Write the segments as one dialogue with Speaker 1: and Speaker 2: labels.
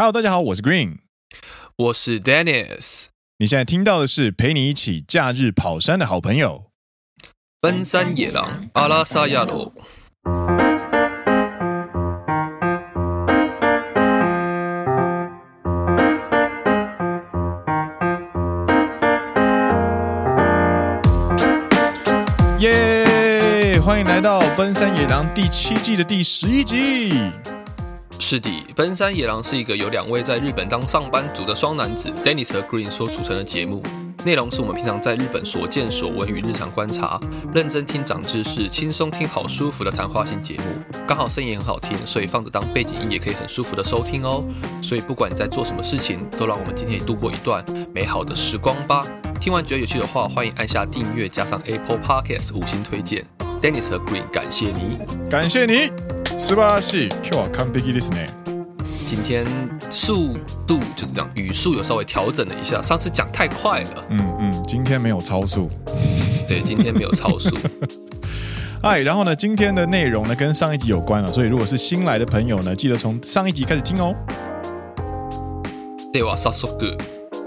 Speaker 1: Hello，大家好，我是 Green，
Speaker 2: 我是 Dennis。
Speaker 1: 你现在听到的是陪你一起假日跑山的好朋友——
Speaker 2: 奔山野狼阿拉萨亚罗。
Speaker 1: 耶！欢迎来到奔山野狼第七季的第十一集。
Speaker 2: 是的，奔山野郎是一个由两位在日本当上班族的双男子 Dennis 和 Green 所组成的节目。内容是我们平常在日本所见所闻与日常观察，认真听长知识，轻松听好舒服的谈话性节目。刚好声音很好听，所以放着当背景音也可以很舒服的收听哦。所以不管你在做什么事情，都让我们今天度过一段美好的时光吧。听完觉得有趣的话，欢迎按下订阅，加上 Apple Podcast 五星推荐。Dennis 和 Green 感谢你，
Speaker 1: 感谢你。素晴らしい。今日は完璧ですね。
Speaker 2: 今天速度就是这样，语速有稍微调整了一下，上次讲太快了。
Speaker 1: 嗯嗯，今天没有超速。
Speaker 2: 对，今天没有超速。
Speaker 1: 嗨，然后呢，今天的内容呢跟上一集有关了，所以如果是新来的朋友呢，记得从上一集开始听哦。
Speaker 2: では早速。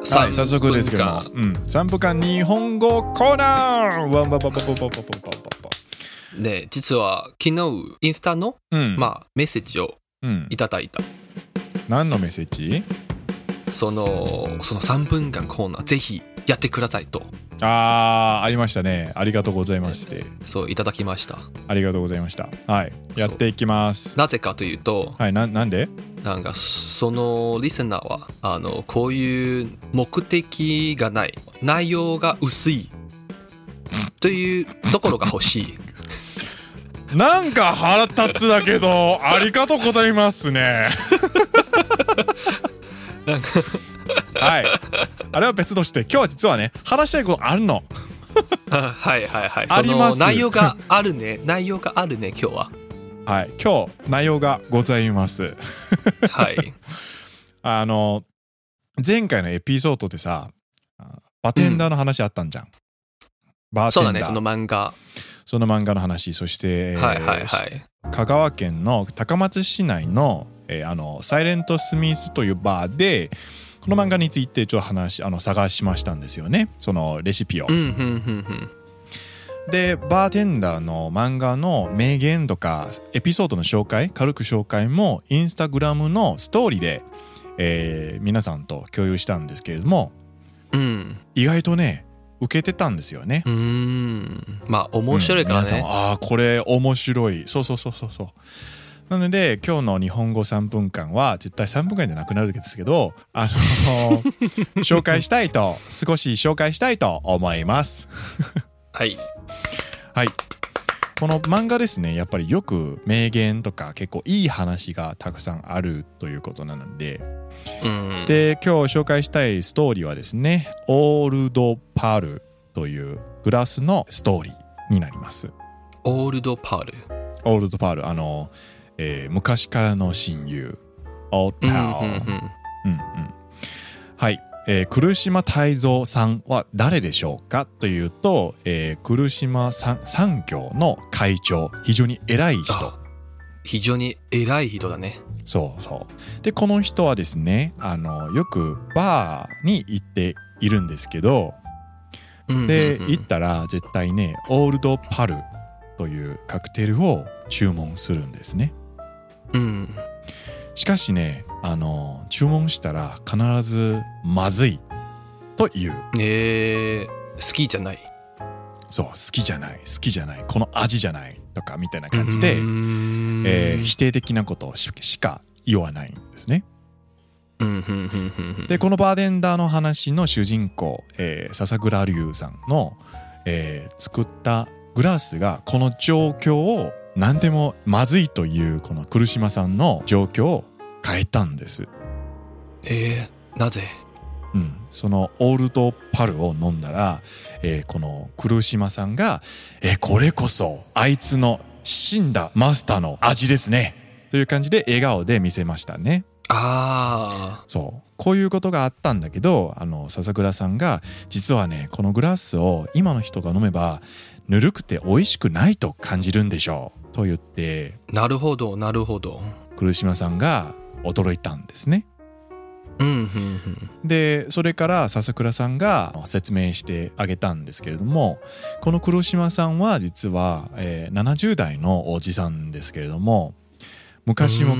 Speaker 1: はい、早速ですけど。嗯，三分间日本语コーナー。
Speaker 2: ね、実は昨日インスタの、うん、まあメッセージをいただいた。
Speaker 1: 何のメッセージ？
Speaker 2: そのその三分间コーナーぜひやってくださいと。
Speaker 1: ああありましたね。ありがとうございまして。
Speaker 2: そういただきました。
Speaker 1: ありがとうございました。はい、やっていきます。
Speaker 2: なぜかというと、
Speaker 1: はい、ななんで？
Speaker 2: なんかそのリスナーはあのこういう目的がない、内容が薄いというところが欲しい。
Speaker 1: なんか腹立つだけど、ありがとうございますね。はい。あれは别として、今日は実はね、话したいことあるの。
Speaker 2: はいはいはい。
Speaker 1: あります。
Speaker 2: 内容があるね。内容があるね、今日は。
Speaker 1: はい。今日、内容がございます。
Speaker 2: はい。
Speaker 1: あの、前回のエピソードでさ、バテンダーの话あったんじゃん。うん、
Speaker 2: バーテンダー。そうだね、その漫画。
Speaker 1: その漫画の话、そして、
Speaker 2: はいはいはい、
Speaker 1: 香川県の高松市内の、えー、あのサイレントスミスというバーでこの漫画についてちょっと话あの探しましたんですよね。そのレシピを。でバーテンダーの漫画の名言とかエピソードの绍介軽く绍介もインスタグラムのストーリーで、えー、皆さんと共有したんですけれども、
Speaker 2: うん、
Speaker 1: 意外とね受けてたんですよね。
Speaker 2: うん。まあ面白いからね。
Speaker 1: うん、ああこれ面白い。そうそうそうそうそう。なので今日の日本语3分间は绝対3分间じゃなくなるんですけど、あの绍 介したいと少し绍介したいと思います。
Speaker 2: はい。
Speaker 1: はい。この漫画ですね、やっぱりよく名言とか结构いい话がたくさんあるということなので、
Speaker 2: うん、
Speaker 1: で今日绍介したいストーリーはですねオールドパールというグラスのストーリーになります。
Speaker 2: オールドパール
Speaker 1: オールドパールあの、えー、昔からの亲友。オールドパールはい、えー、来岛泰造さんは谁でしょうかというと、えー、来岛产业の会长非常に伟い人
Speaker 2: 非常に伟い人だね
Speaker 1: そうそう。で、この人はですね、あの、よくバーに行っているんですけど、で、行ったら绝対ね、オールドパルというカクテルを注文するんですね。
Speaker 2: うん。
Speaker 1: しかしね、あの、注文したら必ずまずいという。
Speaker 2: えー、好きじゃない？
Speaker 1: そう、好きじゃない、好きじゃない、この味じゃないとかみたいな感じで、えー、否定的なことをしか言わないんですね。でこのバーテンダーの话の主人公、えー、笹仓龙さんの、えー、作ったグラスがこの状况を何でもまずいというこの来岛さんの状况を変えたんです。
Speaker 2: えー、なぜ？
Speaker 1: うん、そのオールドパルを饮んだら、えー、この来岛さんが、えー、これこそあいつの死んだマスターの味ですねという感じで笑颜で见せましたね。
Speaker 2: ああ。
Speaker 1: そう。こういうことがあったんだけど、あの、笹仓さんが、実はね、このグラスを今の人が饮めば、ぬるくて美味しくないと感じるんでしょう。と言って。
Speaker 2: なるほど、なるほど。
Speaker 1: 来岛さんが惊いたんですね。でそれから笹仓さんが说明してあげたんですけれどもこの黒岛さんは実は、えー、70代のおじさんですけれども昔々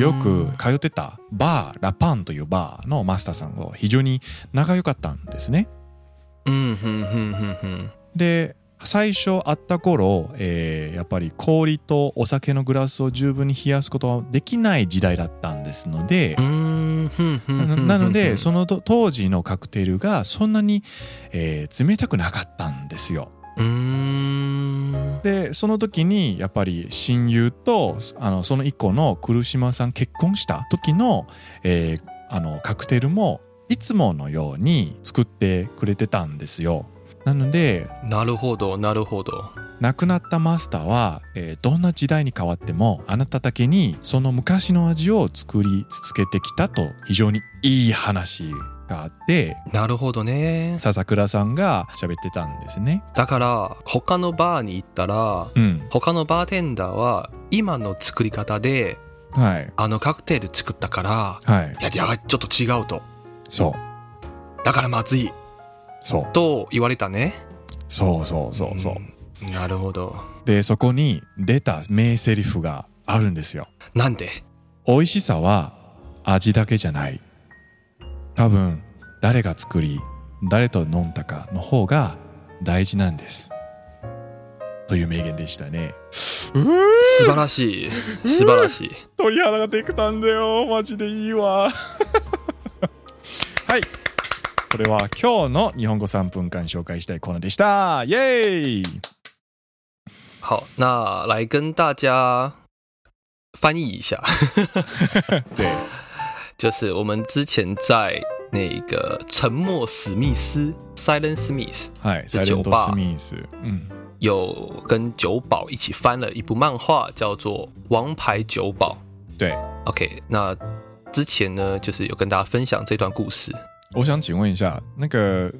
Speaker 1: よく通ってたバーラパンというバーのマスターさんが非常に仲良かったんですね。で最初会った顷、えー、やっぱり氷とお酒のグラスを十分に冷やすことはできない时代だったんですのでなのでその当时のカクテルがそんなに、えー、冷たくなかったんですよ。でその时にやっぱり亲友とあのその一个の来岛さん结婚した时の,、えー、あのカクテルもいつものように作ってくれてたんですよ。なので
Speaker 2: なるほどなるほど。
Speaker 1: 亡くなったマスターは、えー、どんな时代に変わってもあなただけにその昔の味を作り続けてきたと非常にいい话があって
Speaker 2: なるほどね。
Speaker 1: 笹仓さんが喋ってたんですね。
Speaker 2: だから他のバーに行ったら、うん、他のバーテンダーは今の作り方で、はい、あのカクテル作ったから、はい、いやちょっと违うと。
Speaker 1: そう。
Speaker 2: だからまずい
Speaker 1: そう。
Speaker 2: と言われたね。
Speaker 1: そうそうそうそう、
Speaker 2: うん、なるほど。
Speaker 1: でそこに出た名台词があるんですよ。
Speaker 2: なんで？
Speaker 1: 美味しさは味だけじゃない。多分谁が作り谁と饮んだかの方が大事なんです。という名言でしたね。
Speaker 2: 素晴らしい。素晴らしい。
Speaker 1: 鸟肌ができたんだよ。マジでいいわ。はいこれは今日の日本語3分間紹介したいコーナーでした。耶！
Speaker 2: 好，那来跟大家翻译一下。
Speaker 1: 对，
Speaker 2: 就是我们之前在那个《沉默史密斯》（Silent Smith）
Speaker 1: 在酒吧，嗯，
Speaker 2: 有跟酒保一起翻了一部漫画，叫做《王牌酒保》。
Speaker 1: 对
Speaker 2: ，OK。那之前呢，就是有跟大家分享这段故事。
Speaker 1: 我想请问一下，那个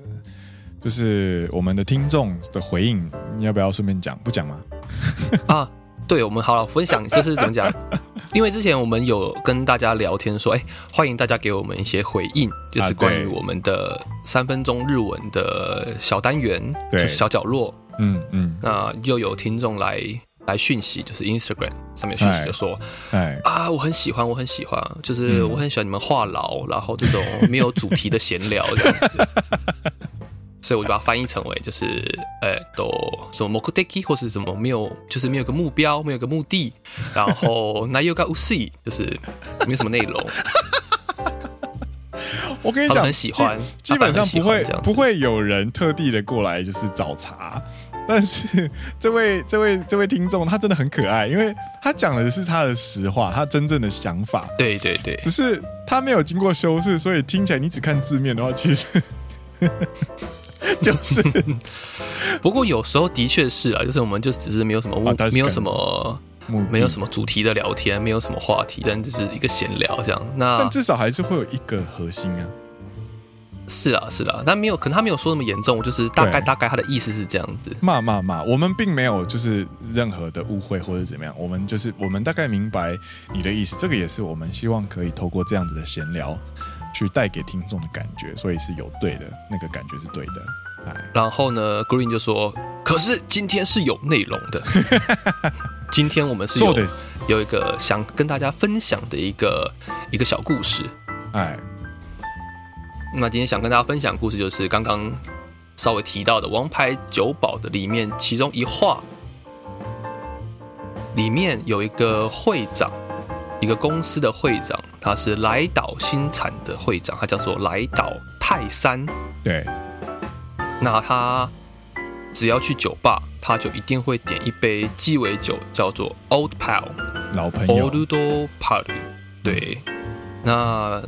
Speaker 1: 就是我们的听众的回应，你要不要顺便讲？不讲吗？
Speaker 2: 啊，对，我们好了，分享就是怎么讲？因为之前我们有跟大家聊天说，哎，欢迎大家给我们一些回应，就是关于我们的三分钟日文的小单元，对，就是小角落。
Speaker 1: 嗯嗯，
Speaker 2: 那又有听众来。来讯息就是 Instagram 上面讯息就说，哎啊，我很喜欢，我很喜欢，就是我很喜欢你们话痨，然后这种没有主题的闲聊这样子，所以我就把它翻译成为就是，呃，都什么 mokudeki 或是什么没有，就是没有个目标，没有个目的，然后那有个无事，就是没有什么内容。
Speaker 1: 我跟你讲，
Speaker 2: 很喜欢，
Speaker 1: 基本上不会不会有人特地的过来就是找茬。但是这位这位这位听众他真的很可爱，因为他讲的是他的实话，他真正的想法。
Speaker 2: 对对对，
Speaker 1: 只是他没有经过修饰，所以听起来你只看字面的话，其实 就是。
Speaker 2: 不过有时候的确是啊，就是我们就只是没有什么、啊、没有什么没有什么主题的聊天，没有什么话题，但就是一个闲聊这样。那
Speaker 1: 但至少还是会有一个核心啊。
Speaker 2: 是啊，是啊，但没有，可能他没有说那么严重，就是大概大概他的意思是这样子。
Speaker 1: 骂骂骂，我们并没有就是任何的误会或者怎么样，我们就是我们大概明白你的意思，这个也是我们希望可以透过这样子的闲聊，去带给听众的感觉，所以是有对的，那个感觉是对的。哎，
Speaker 2: 然后呢，Green 就说，可是今天是有内容的，今天我们是有有一个想跟大家分享的一个一个小故事，
Speaker 1: 哎。
Speaker 2: 那今天想跟大家分享的故事，就是刚刚稍微提到的《王牌酒保》的里面，其中一话里面有一个会长，一个公司的会长，他是来岛新产的会长，他叫做来岛泰山。
Speaker 1: 对，
Speaker 2: 那他只要去酒吧，他就一定会点一杯鸡尾酒，叫做 Old Pal，
Speaker 1: 老朋友
Speaker 2: ，Old Pal。对，那。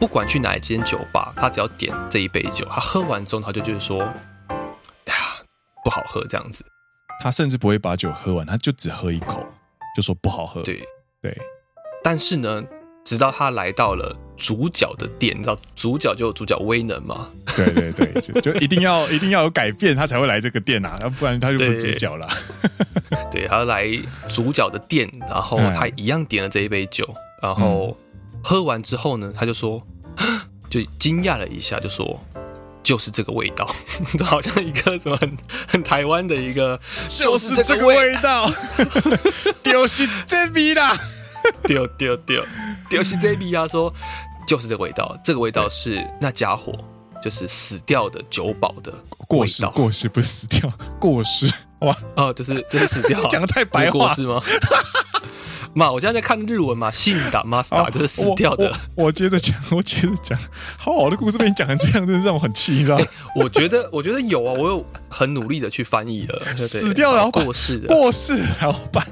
Speaker 2: 不管去哪一间酒吧，他只要点这一杯酒，他喝完之后，他就觉得说：“呀，不好喝。”这样子，
Speaker 1: 他甚至不会把酒喝完，他就只喝一口，就说不好喝。
Speaker 2: 对
Speaker 1: 对。
Speaker 2: 但是呢，直到他来到了主角的店，你知道主角就有主角威能嘛？
Speaker 1: 对对对，就，就一定要 一定要有改变，他才会来这个店啊，要不然他就不是主角了。
Speaker 2: 对，他来主角的店，然后他一样点了这一杯酒，然后。喝完之后呢，他就说，就惊讶了一下，就说。就是这个味道，就好像一个什么很很台湾的一个，
Speaker 1: 就是这个味道，就是这味 啦，
Speaker 2: 丢丢丢，就是这味啊！说就是这个味道，这个味道是那家伙，就是死掉的酒保的
Speaker 1: 过世，过世不是死掉，过世。哇。
Speaker 2: 哦，就是就是死掉，
Speaker 1: 讲的太白话。
Speaker 2: 是吗？妈，我现在在看日文嘛，信达 master 就是死掉的。
Speaker 1: 我，我接着讲，我接着讲，好好的故事被你讲成这样，真的让我很气，你知道吗？
Speaker 2: 我觉得，我觉得有啊，我有很努力的去翻译了，
Speaker 1: 死掉了，
Speaker 2: 过世的，
Speaker 1: 过世还要办。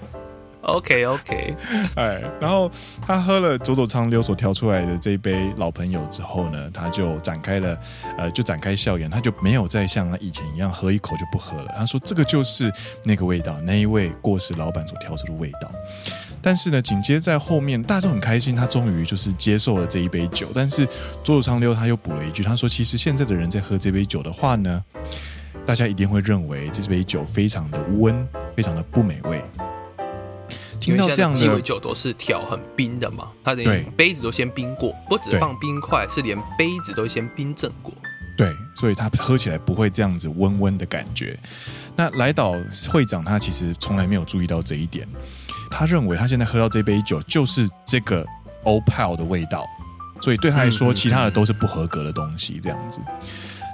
Speaker 2: OK OK，
Speaker 1: 哎，然后他喝了佐佐仓溜所调出来的这一杯老朋友之后呢，他就展开了，呃，就展开笑颜，他就没有再像他以前一样喝一口就不喝了。他说：“这个就是那个味道，那一位过世老板所调出的味道。”但是呢，紧接着在后面，大家都很开心，他终于就是接受了这一杯酒。但是佐佐仓溜他又补了一句，他说：“其实现在的人在喝这杯酒的话呢，大家一定会认为这杯酒非常的温，非常的不美味。”听到这样的鸡
Speaker 2: 尾酒都是调很冰的嘛，他的杯子都先冰过，不只放冰块，是连杯子都先冰镇过。
Speaker 1: 对，所以他喝起来不会这样子温温的感觉。那来岛会长他其实从来没有注意到这一点。他认为他现在喝到这杯酒就是这个 Old Pal 的味道，所以对他来说，其他的都是不合格的东西。这样子，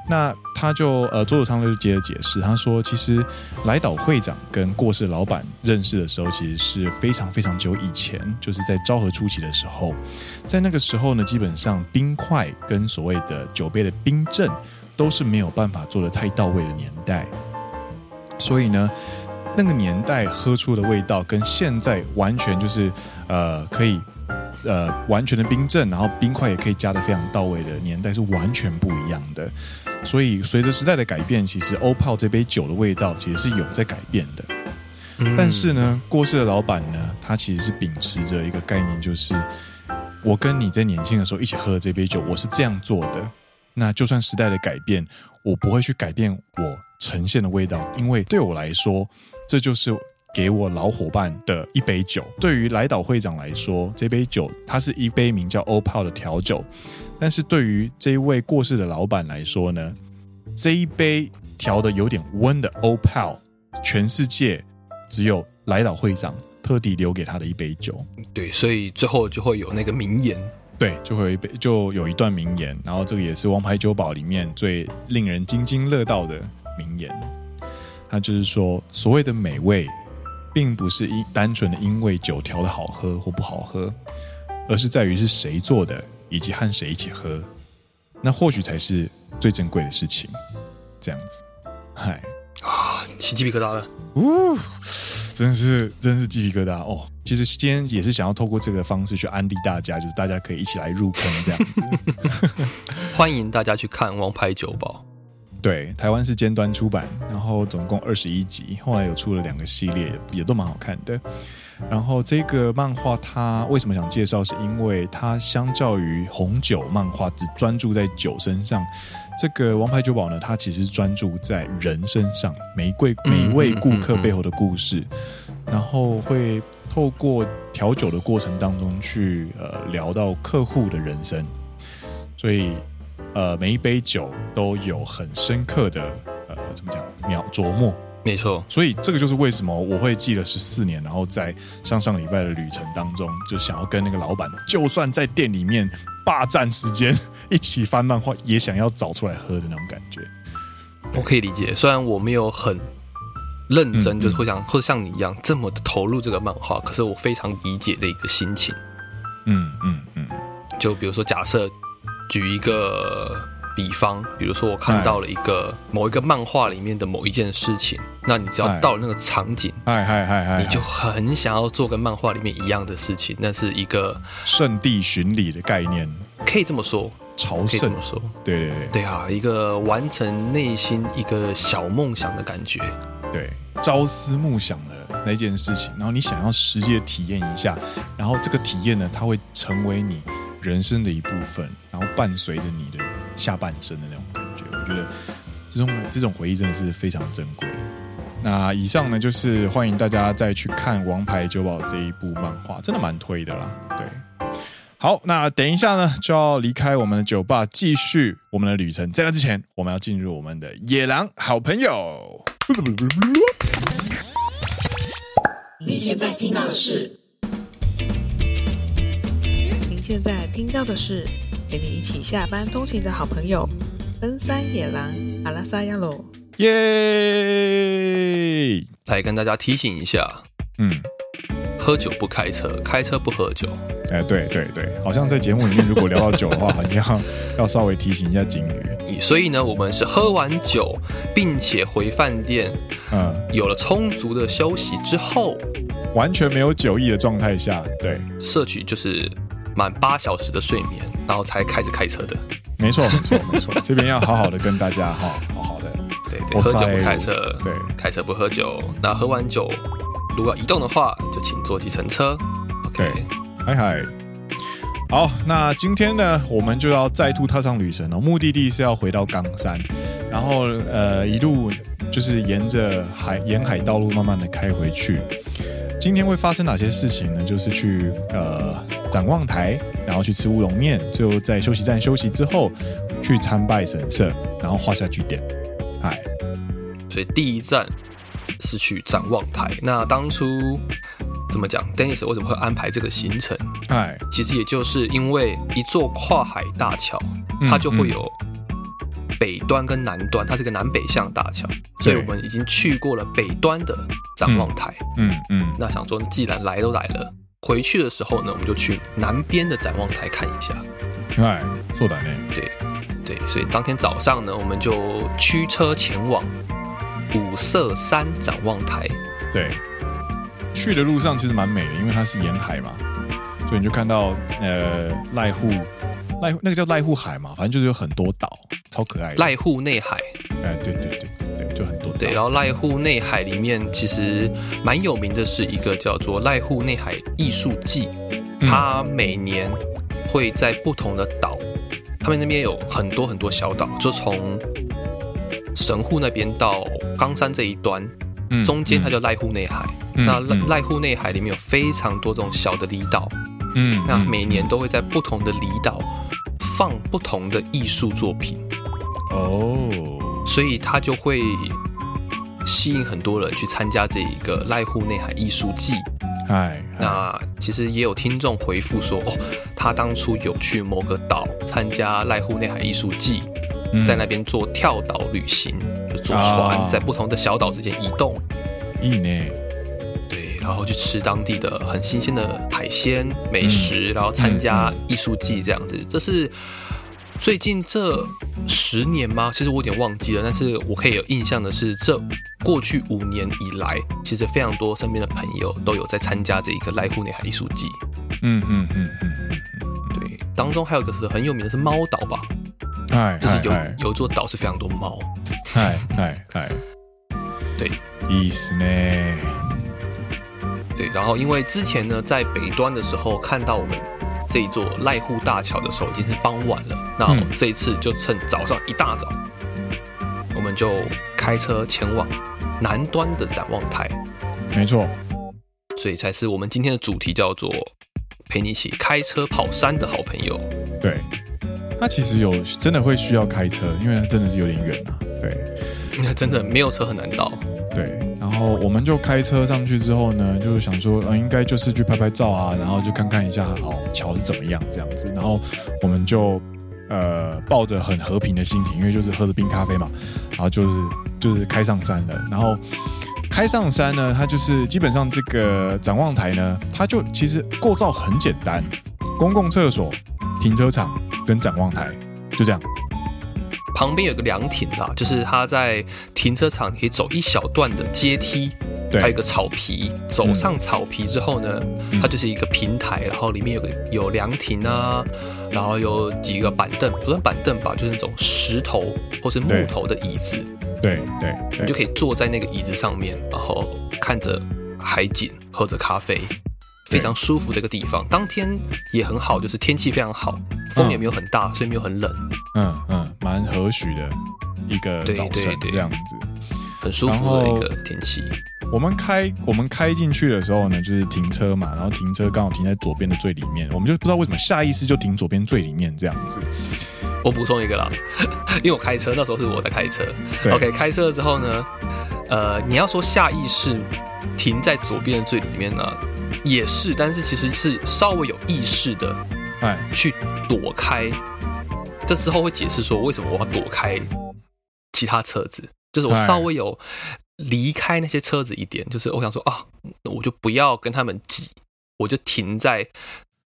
Speaker 1: 那他就呃，佐佐仓溜就接着解释，他说，其实来岛会长跟过世老板认识的时候，其实是非常非常久以前，就是在昭和初期的时候，在那个时候呢，基本上冰块跟所谓的酒杯的冰镇都是没有办法做得太到位的年代，所以呢。那个年代喝出的味道跟现在完全就是，呃，可以，呃，完全的冰镇，然后冰块也可以加的非常到位的年代是完全不一样的。所以随着时代的改变，其实欧泡这杯酒的味道其实是有在改变的。但是呢，过世的老板呢，他其实是秉持着一个概念，就是我跟你在年轻的时候一起喝的这杯酒，我是这样做的。那就算时代的改变，我不会去改变我呈现的味道，因为对我来说。这就是给我老伙伴的一杯酒。对于来岛会长来说，这杯酒它是一杯名叫 o 泡的调酒。但是对于这一位过世的老板来说呢，这一杯调的有点温的 o 泡全世界只有来岛会长特地留给他的一杯酒。
Speaker 2: 对，所以最后就会有那个名言。
Speaker 1: 对，就会有一杯，就有一段名言。然后这个也是王牌酒保里面最令人津津乐道的名言。那就是说，所谓的美味，并不是因单纯的因为酒调的好喝或不好喝，而是在于是谁做的，以及和谁一起喝，那或许才是最珍贵的事情。这样子，嗨
Speaker 2: 啊，起鸡皮疙瘩了，
Speaker 1: 呜，真是真是鸡皮疙瘩哦。其实今天也是想要透过这个方式去安利大家，就是大家可以一起来入坑这样子。
Speaker 2: 欢迎大家去看《王牌酒保》。
Speaker 1: 对，台湾是尖端出版，然后总共二十一集，后来有出了两个系列，也都蛮好看的。然后这个漫画它为什么想介绍？是因为它相较于红酒漫画只专注在酒身上，这个《王牌酒保》呢，它其实专注在人身上，每一位每一位顾客背后的故事，然后会透过调酒的过程当中去呃聊到客户的人生，所以。呃，每一杯酒都有很深刻的呃，怎么讲，秒琢磨。
Speaker 2: 没错，
Speaker 1: 所以这个就是为什么我会记了十四年，然后在上上礼拜的旅程当中，就想要跟那个老板，就算在店里面霸占时间，一起翻漫画，也想要找出来喝的那种感觉。
Speaker 2: 我可以理解，虽然我没有很认真，嗯、就是会想会像你一样这么的投入这个漫画，可是我非常理解的一个心情。
Speaker 1: 嗯嗯嗯，
Speaker 2: 就比如说假设。举一个比方，比如说我看到了一个某一个漫画里面的某一件事情，那你只要到了那个场景，
Speaker 1: 哎嗨嗨嗨，
Speaker 2: 你就很想要做跟漫画里面一样的事情，那是一个
Speaker 1: 圣地巡礼的概念，
Speaker 2: 可以这么说，
Speaker 1: 朝圣，
Speaker 2: 这么说，
Speaker 1: 对对对，
Speaker 2: 对啊，一个完成内心一个小梦想的感觉，
Speaker 1: 对，朝思暮想的那件事情，然后你想要实际的体验一下，然后这个体验呢，它会成为你人生的一部分，然后伴随着你的下半生的那种感觉，我觉得这种这种回忆真的是非常珍贵。那以上呢，就是欢迎大家再去看《王牌酒保》这一部漫画，真的蛮推的啦。对。好，那等一下呢，就要离开我们的酒吧，继续我们的旅程。在那之前，我们要进入我们的野狼好朋友。
Speaker 3: 你现在听到的是？您现在听到的是陪你一起下班通勤的好朋友——奔山野狼阿拉萨亚罗。
Speaker 1: 耶！
Speaker 2: 再跟大家提醒一下，嗯。喝酒不开车，开车不喝酒。
Speaker 1: 哎，对对对，好像在节目里面，如果聊到酒的话，好像要稍微提醒一下警语。
Speaker 2: 所以呢，我们是喝完酒，并且回饭店，嗯，有了充足的休息之后，
Speaker 1: 完全没有酒意的状态下，对，
Speaker 2: 摄取就是满八小时的睡眠，然后才开始开车的。
Speaker 1: 没错，没错，没错。这边要好好的跟大家哈，好好的，
Speaker 2: 对对，喝酒不开车，对，开车不喝酒。那喝完酒。如果要移动的话，就请坐计程车。OK，
Speaker 1: 嗨嗨，好，那今天呢，我们就要再度踏上旅程哦。目的地是要回到冈山，然后呃，一路就是沿着海沿海道路慢慢的开回去。今天会发生哪些事情呢？就是去呃展望台，然后去吃乌龙面，最后在休息站休息之后去参拜神社，然后画下句点。哎，
Speaker 2: 所以第一站。是去展望台。那当初怎么讲？Dennis 为什么会安排这个行程？哎，其实也就是因为一座跨海大桥，它就会有北端跟南端，它是个南北向大桥，所以我们已经去过了北端的展望台。嗯嗯，嗯，那想说，既然来都来了，回去的时候呢，我们就去南边的展望台看一下。
Speaker 1: 哎，そうだね。
Speaker 2: 对对，所以当天早上呢，我们就驱车前往。五色山展望台，
Speaker 1: 对，去的路上其实蛮美的，因为它是沿海嘛，所以你就看到呃濑户 濑那个叫濑户海嘛，反正就是有很多岛，超可爱的。
Speaker 2: 濑户内海，
Speaker 1: 哎，对对对对对，就很多岛。
Speaker 2: 对，然后濑户内海里面其实蛮有名的是一个叫做濑户内海艺术季，它每年会在不同的岛，他们那边有很多很多小岛，就从。神户那边到冈山这一端，中间它叫濑户内海。嗯、那濑户内海里面有非常多这种小的离岛，嗯，那每年都会在不同的离岛放不同的艺术作品，哦，所以它就会吸引很多人去参加这一个濑户内海艺术季。哎，那其实也有听众回复说，哦，他当初有去某个岛参加濑户内海艺术季。在那边做跳岛旅行，就坐船在不同的小岛之间移动。然后去吃当地的很新鲜的海鲜美食，然后参加艺术季这样子。这是最近这十年吗？其实我有点忘记了，但是我可以有印象的是，这过去五年以来，其实非常多身边的朋友都有在参加这一个濑户内海艺术季。嗯嗯嗯嗯对，当中还有一个是很有名的是猫岛吧。哎，就是有有座岛是非常多猫。
Speaker 1: 哎哎哎，
Speaker 2: 对，
Speaker 1: 意思呢？
Speaker 2: 对，然后因为之前呢，在北端的时候看到我们这一座濑户大桥的时候已经是傍晚了，那我们这一次就趁早上一大早，我们就开车前往南端的展望台。
Speaker 1: 没错，
Speaker 2: 所以才是我们今天的主题，叫做陪你一起开车跑山的好朋友。
Speaker 1: 对。他其实有真的会需要开车，因为它真的是有点远啊。对，
Speaker 2: 那 真的没有车很难到。
Speaker 1: 对，然后我们就开车上去之后呢，就想说，嗯，应该就是去拍拍照啊，然后就看看一下哦，桥是怎么样这样子。然后我们就呃抱着很和平的心情，因为就是喝着冰咖啡嘛，然后就是就是开上山了。然后开上山呢，它就是基本上这个展望台呢，它就其实构造很简单，公共厕所、停车场。跟展望台就这样，
Speaker 2: 旁边有个凉亭啦，就是它在停车场可以走一小段的阶梯，对，还有一个草皮。走上草皮之后呢，嗯、它就是一个平台，然后里面有个有凉亭啊，然后有几个板凳，不算板凳吧，就是那种石头或是木头的椅子。
Speaker 1: 对对，对，
Speaker 2: 你就可以坐在那个椅子上面，然后看着海景，喝着咖啡。非常舒服的一个地方，当天也很好，就是天气非常好，风也没有很大，嗯、所以没有很冷。
Speaker 1: 嗯嗯，蛮和煦的一个早晨，这样子，
Speaker 2: 很舒服的一个天气。
Speaker 1: 我们开我们开进去的时候呢，就是停车嘛，然后停车刚好停在左边的最里面，我们就不知道为什么下意识就停左边最里面这样子。
Speaker 2: 我补充一个啦，因为我开车那时候是我在开车。
Speaker 1: 对
Speaker 2: OK，开车之后呢，呃，你要说下意识停在左边的最里面呢，也是，但是其实是稍微有意识的，哎，去躲开。这时候会解释说为什么我要躲开其他车子，就是我稍微有离开那些车子一点，就是我想说啊，我就不要跟他们挤，我就停在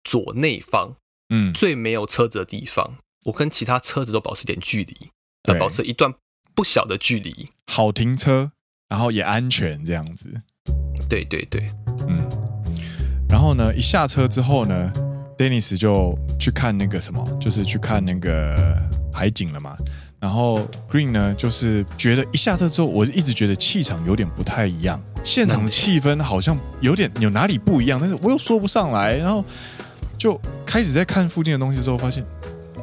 Speaker 2: 左内方，嗯，最没有车子的地方。我跟其他车子都保持点距离，要保持一段不小的距离，
Speaker 1: 好停车，然后也安全这样子。
Speaker 2: 对对对，
Speaker 1: 嗯。然后呢，一下车之后呢，Dennis 就去看那个什么，就是去看那个海景了嘛。然后 Green 呢，就是觉得一下车之后，我一直觉得气场有点不太一样，现场的气氛好像有点有哪里不一样，但是我又说不上来。然后就开始在看附近的东西之后，发现。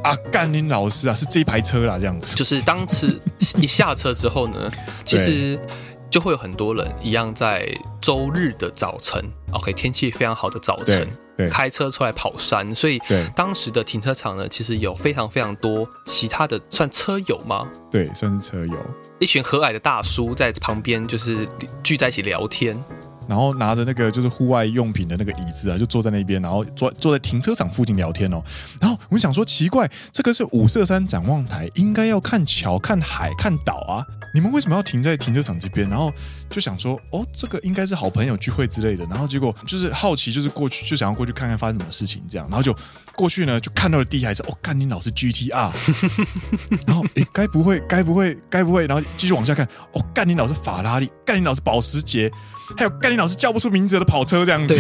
Speaker 1: 啊，干林老师啊，是这一排车啦，这样子。
Speaker 2: 就是当时 一下车之后呢，其实就会有很多人一样在周日的早晨，OK，天气非常好的早晨，开车出来跑山，所以当时的停车场呢，其实有非常非常多其他的算车友吗？
Speaker 1: 对，算是车友，
Speaker 2: 一群和蔼的大叔在旁边就是聚在一起聊天。
Speaker 1: 然后拿着那个就是户外用品的那个椅子啊，就坐在那边，然后坐坐在停车场附近聊天哦。然后我们想说奇怪，这个是五色山展望台，应该要看桥、看海、看岛啊，你们为什么要停在停车场这边？然后就想说，哦，这个应该是好朋友聚会之类的。然后结果就是好奇，就是过去就想要过去看看发生什么事情这样。然后就过去呢，就看到了第一台车，哦，干你老是 GTR。然后诶，该不会，该不会，该不会？然后继续往下看，哦，干你老是法拉利，干你老是保时捷。还有干你老师叫不出名字的跑车这样子，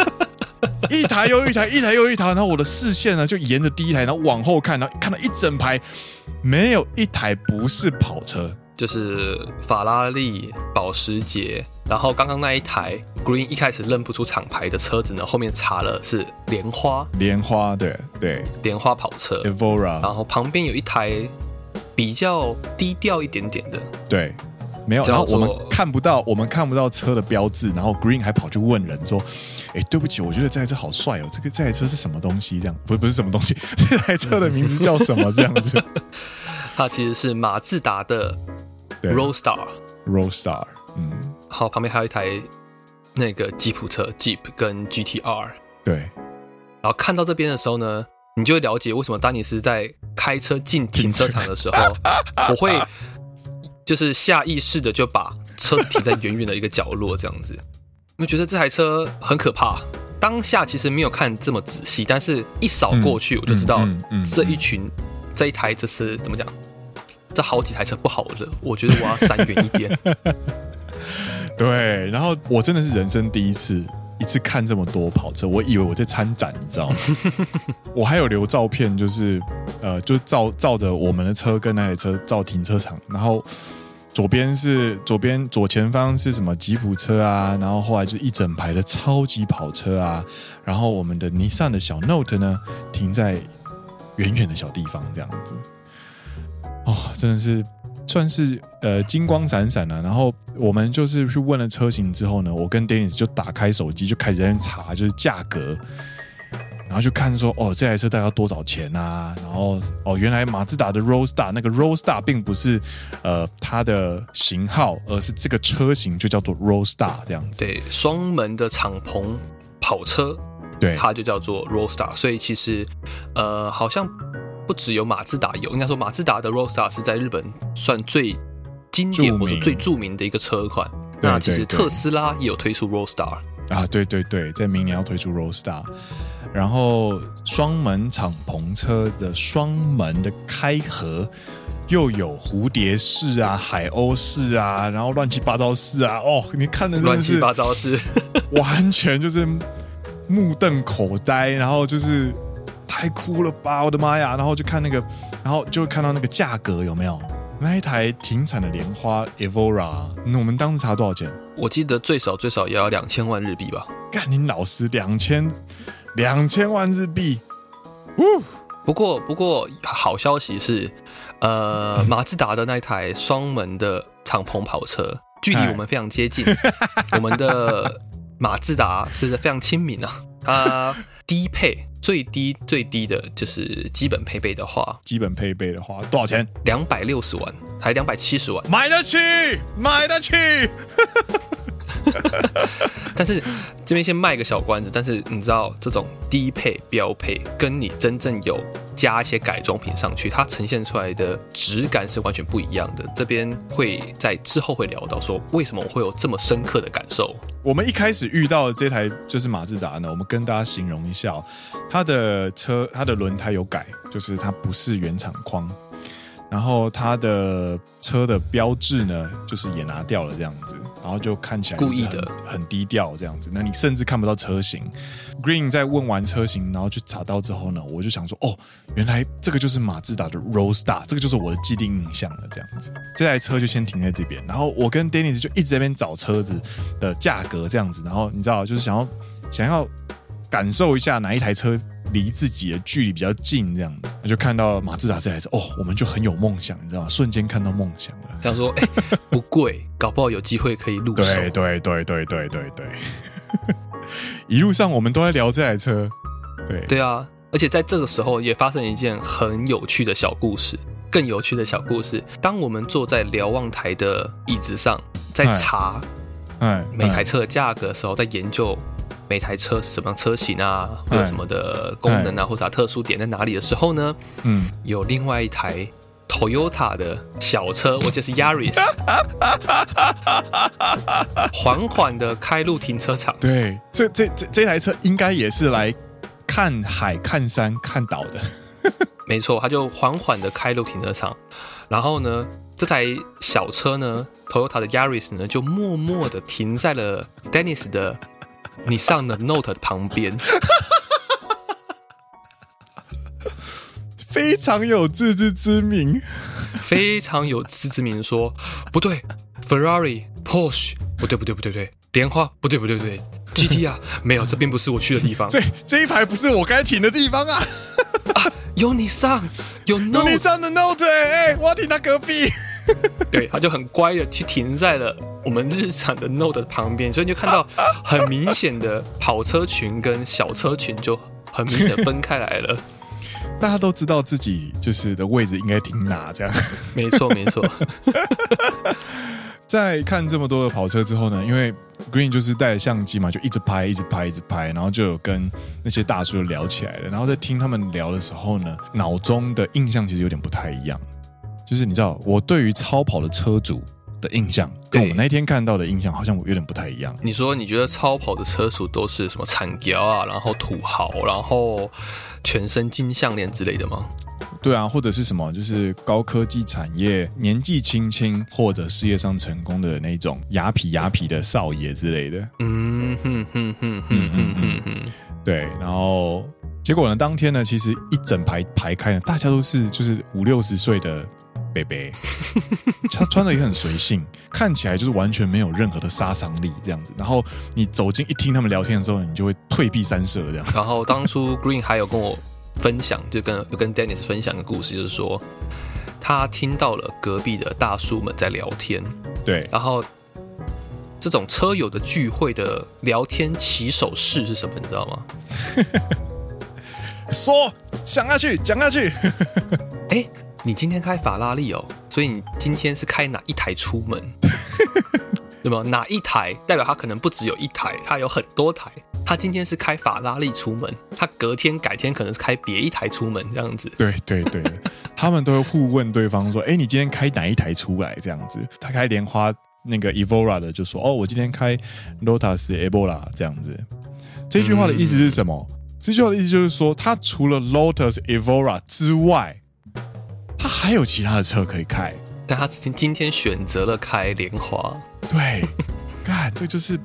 Speaker 1: 一台又一台，一台又一台，然后我的视线呢就沿着第一台，然后往后看，然后看到一整排，没有一台不是跑车，
Speaker 2: 就是法拉利、保时捷，然后刚刚那一台 Green 一开始认不出厂牌的车子呢，后面查了是莲花，
Speaker 1: 莲花对对，
Speaker 2: 莲花跑车。
Speaker 1: Evora，
Speaker 2: 然后旁边有一台比较低调一点点的，
Speaker 1: 对。没有，然后我们看不到，我们看不到车的标志，然后 Green 还跑去问人说：“哎，对不起，我觉得这台车好帅哦，这个这台车是什么东西？这样不不是什么东西，这台车的名字叫什么？这样子？
Speaker 2: 它其实是马自达的
Speaker 1: Roadstar，Roadstar，嗯，
Speaker 2: 好，旁边还有一台那个吉普车 Jeep 跟 GTR，
Speaker 1: 对，
Speaker 2: 然后看到这边的时候呢，你就会了解为什么丹尼斯在开车进停车场的时候，我会。就是下意识的就把车停在远远的一个角落，这样子，因为觉得这台车很可怕。当下其实没有看这么仔细，但是一扫过去，我就知道这一群、这一台，这是怎么讲？这好几台车不好惹，我觉得我要闪远一点。
Speaker 1: 对，然后我真的是人生第一次，一次看这么多跑车，我以为我在参展，你知道吗？我还有留照片，就是呃，就照照着我们的车跟那台车照停车场，然后。左边是左边左前方是什么吉普车啊，然后后来就一整排的超级跑车啊，然后我们的尼桑的小 Note 呢停在远远的小地方这样子，哦，真的是算是呃金光闪闪啊。然后我们就是去问了车型之后呢，我跟 Dennis 就打开手机就开始在那查，就是价格。然后就看说，哦，这台车大概要多少钱啊？然后，哦，原来马自达的 Roadster 那个 Roadster 并不是呃它的型号，而是这个车型就叫做 Roadster 这样子。
Speaker 2: 对，双门的敞篷跑车，对，它就叫做 Roadster。所以其实，呃，好像不只有马自达有，应该说马自达的 Roadster 是在日本算最经典或者最著名的一个车款。那其实特斯拉也有推出 Roadster
Speaker 1: 啊，对对对，在明年要推出 Roadster。然后双门敞篷车的双门的开合，又有蝴蝶式啊、海鸥式啊，然后乱七八糟式啊，哦，你看的
Speaker 2: 乱七八糟式，
Speaker 1: 完全就是目瞪口呆，然后就是太酷了吧，我的妈呀！然后就看那个，然后就看到那个价格有没有？那一台停产的莲花 Evora，那我们当时查多少钱？
Speaker 2: 我记得最少最少也要两千万日币吧？
Speaker 1: 干你老师两千。两千万日币，
Speaker 2: 不过不过好消息是，呃，马自达的那一台双门的敞篷跑车，距离我们非常接近。我们的马自达是非常亲民啊，它低配最低最低的就是基本配备的话，
Speaker 1: 基本配备的话多少钱？
Speaker 2: 两百六十万，还两百七十万，
Speaker 1: 买得起，买得起。
Speaker 2: 但是这边先卖个小关子，但是你知道这种低配标配跟你真正有加一些改装品上去，它呈现出来的质感是完全不一样的。这边会在之后会聊到说，为什么我会有这么深刻的感受。
Speaker 1: 我们一开始遇到的这台就是马自达呢，我们跟大家形容一下，它的车它的轮胎有改，就是它不是原厂框。然后它的车的标志呢，就是也拿掉了这样子，然后就看起来
Speaker 2: 故意的
Speaker 1: 很低调这样子。那你甚至看不到车型。Green 在问完车型，然后去查到之后呢，我就想说，哦，原来这个就是马自达的 Roadster，这个就是我的既定印象了。这样子，这台车就先停在这边。然后我跟 Dennis 就一直在那边找车子的价格这样子。然后你知道，就是想要想要感受一下哪一台车。离自己的距离比较近，这样子，我就看到了马自达这台车，哦，我们就很有梦想，你知道吗？瞬间看到梦想了。
Speaker 2: 想说，哎、欸，不贵，搞不好有机会可以入手。
Speaker 1: 对对对对对对对。一路上我们都在聊这台车。对
Speaker 2: 对啊，而且在这个时候也发生一件很有趣的小故事。更有趣的小故事，当我们坐在瞭望台的椅子上，在查，哎，每台车的价格的时候，在研究。每台车是什么样车型啊？会有什么的功能啊？或者它特殊点在哪里的时候呢？嗯，有另外一台 Toyota 的小车，我就是 Yaris，缓缓的开入停车场。
Speaker 1: 对，这这这这台车应该也是来看海、看山、看岛的。
Speaker 2: 没错，他就缓缓的开入停车场。然后呢，这台小车呢，Toyota 的 Yaris 呢，就默默的停在了 Dennis 的。你上的 Note 旁边，
Speaker 1: 非常有自知之明，
Speaker 2: 非常有自知之明说。说不对，Ferrari、Porsche，不对，不对，不对，不对，莲花，不对，不对，不对，GT 啊，没有，这并不是我去的地方。
Speaker 1: 这这一排不是我该停的地方啊！
Speaker 2: 啊有你上，有
Speaker 1: 你上的 Note，哎、欸，我要停在隔壁。
Speaker 2: 对，他就很乖的去停在了我们日产的 Note 的旁边，所以你就看到 很明显的跑车群跟小车群就很明显分开来了。
Speaker 1: 大家都知道自己就是的位置应该停哪，这样。
Speaker 2: 没错，没错。
Speaker 1: 在看这么多的跑车之后呢，因为 Green 就是带着相机嘛，就一直拍，一直拍，一直拍，然后就有跟那些大叔聊起来了。然后在听他们聊的时候呢，脑中的印象其实有点不太一样。就是你知道，我对于超跑的车主的印象，跟我那天看到的印象好像我有点不太一样。
Speaker 2: 你说你觉得超跑的车主都是什么产条啊，然后土豪，然后全身金项链之类的吗？
Speaker 1: 对啊，或者是什么，就是高科技产业，年纪轻轻或者事业上成功的那种雅痞雅痞的少爷之类的。
Speaker 2: 嗯哼哼哼哼哼哼哼，
Speaker 1: 对，然后结果呢，当天呢，其实一整排排开呢，大家都是就是五六十岁的。贝贝，他穿的也很随性，看起来就是完全没有任何的杀伤力这样子。然后你走近一听他们聊天的时候，你就会退避三舍这样。
Speaker 2: 然后当初 Green 还有跟我分享，就跟有跟 Dennis 分享的故事，就是说他听到了隔壁的大叔们在聊天。
Speaker 1: 对，
Speaker 2: 然后这种车友的聚会的聊天起手式是什么？你知道吗？
Speaker 1: 说，讲下去，讲下去。
Speaker 2: 哎。你今天开法拉利哦，所以你今天是开哪一台出门？对吗？哪一台代表他可能不只有一台，他有很多台。他今天是开法拉利出门，他隔天改天可能是开别一台出门这样子。
Speaker 1: 对对对，他们都会互问对方说：“哎，你今天开哪一台出来？”这样子，他开莲花那个 Evora 的就说：“哦，我今天开 Lotus Evora 这样子。”这句话的意思是什么？嗯、这句话的意思就是说，他除了 Lotus Evora 之外。他还有其他的车可以开，
Speaker 2: 但他今今天选择了开莲花。
Speaker 1: 对，看这就是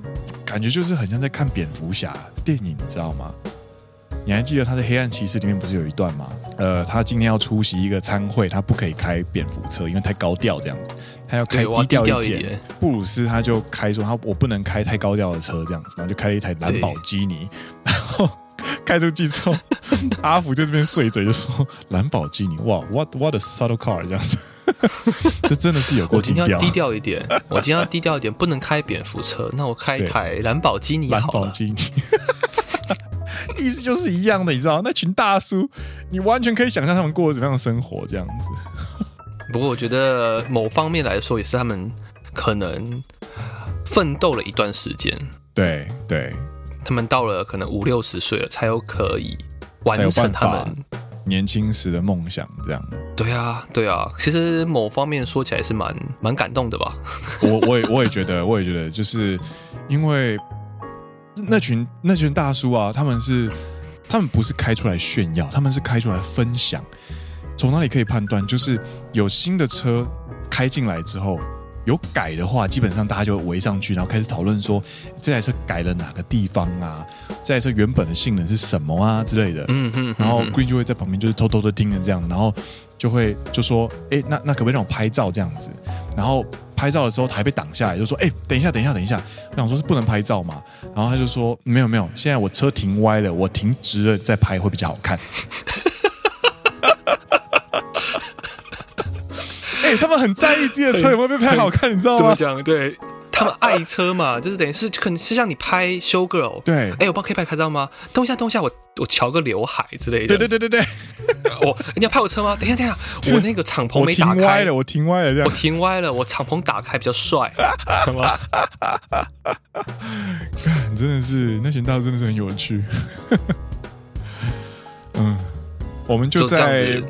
Speaker 1: 感觉就是很像在看蝙蝠侠电影，你知道吗？你还记得他在《黑暗骑士》里面不是有一段吗？呃，他今天要出席一个参会，他不可以开蝙蝠车，因为太高调这样子，他要开低调一点。布鲁斯他就开说他我不能开太高调的车这样子，然后就开了一台蓝宝基尼，然后。开出去之后，阿福就这边碎嘴就说：“蓝宝基尼，哇，what what a subtle car 这样子。” 这真的是有过低调。
Speaker 2: 我今天要低调一点，我今天要低调一点，不能开蝙蝠车，那我开一台兰博基尼好了。兰博基尼，
Speaker 1: 意思就是一样的，你知道？那群大叔，你完全可以想象他们过着怎么样的生活，这样子。
Speaker 2: 不过我觉得某方面来说，也是他们可能奋斗了一段时间。
Speaker 1: 对对，
Speaker 2: 他们到了可能五六十岁了，才有可以完成他们
Speaker 1: 年轻时的梦想。这样。
Speaker 2: 对啊，对啊。其实某方面说起来是蛮蛮感动的吧。
Speaker 1: 我我也我也觉得，我也觉得，就是因为那群那群大叔啊，他们是他们不是开出来炫耀，他们是开出来分享。从哪里可以判断？就是有新的车开进来之后，有改的话，基本上大家就围上去，然后开始讨论说这台车改了哪个地方啊？这台车原本的性能是什么啊之类的。嗯嗯。然后 Green 就会在旁边就是偷偷的听着这样，然后就会就说：“哎，那那可不可以让我拍照这样子？”然后拍照的时候他还被挡下来，就说：“哎，等一下，等一下，等一下。”我想说是不能拍照嘛？然后他就说：“没有没有，现在我车停歪了，我停直了再拍会比较好看。”欸、他们很在意自己的车有没有被拍好看，你知道吗？
Speaker 2: 怎么讲？对，他们爱车嘛，就是等于是可能是像你拍 show girl，
Speaker 1: 对，
Speaker 2: 哎、欸，我帮可以拍拍照吗？等一下，等一下，我我乔个刘海之类的。
Speaker 1: 对对对对对，
Speaker 2: 我你要拍我车吗？等一下等一下，我那个敞篷没打开，
Speaker 1: 我停歪了，我停歪了，这样，
Speaker 2: 我停歪了，我敞篷打开比较帅，好吗？
Speaker 1: 看，真的是那群大叔真的是很有趣。嗯，我们就在。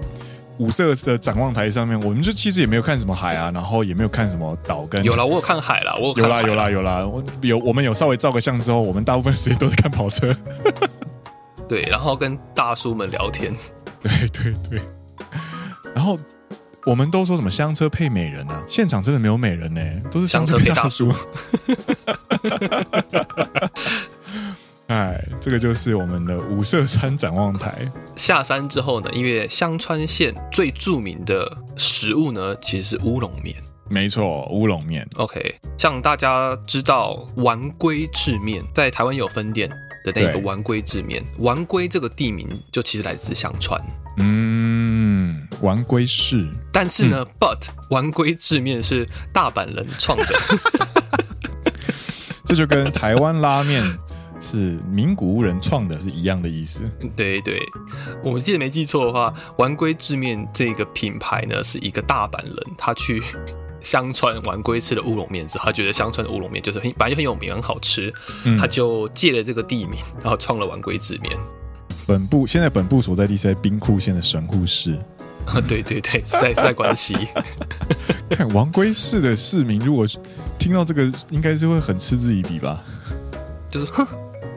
Speaker 1: 五色的展望台上面，我们就其实也没有看什么海啊，然后也没有看什么岛跟。
Speaker 2: 有啦，我有看海啦，我有啦，
Speaker 1: 有啦有啦我有我们有稍微照个相之后，我们大部分时间都在看跑车。
Speaker 2: 对，然后跟大叔们聊天。
Speaker 1: 对对对。然后我们都说什么香车配美人啊？现场真的没有美人呢、欸，都是香车配大叔。哎，这个就是我们的五色山展望台。
Speaker 2: 下山之后呢，因为香川县最著名的食物呢，其实是乌龙面。
Speaker 1: 没错，乌龙面。
Speaker 2: OK，像大家知道丸龟制面在台湾有分店的那个丸龟制面，丸龟这个地名就其实来自香川。
Speaker 1: 嗯，丸龟市。
Speaker 2: 但是呢、嗯、，But 丸龟制面是大阪人创的，
Speaker 1: 这就跟台湾拉面。是名古屋人创的，是一样的意思。
Speaker 2: 对对，我记得没记错的话，丸龟制面这个品牌呢，是一个大阪人，他去香川丸龟吃了乌龙面之后，他觉得香川的乌龙面就是很本来就很有名，很好吃，嗯、他就借了这个地名，然后创了丸龟制面。
Speaker 1: 本部现在本部所在地是在兵库县的神户市。
Speaker 2: 啊，对对对，在在关西。
Speaker 1: 看丸龟市的市民，如果听到这个，应该是会很嗤之以鼻吧？
Speaker 2: 就是哼。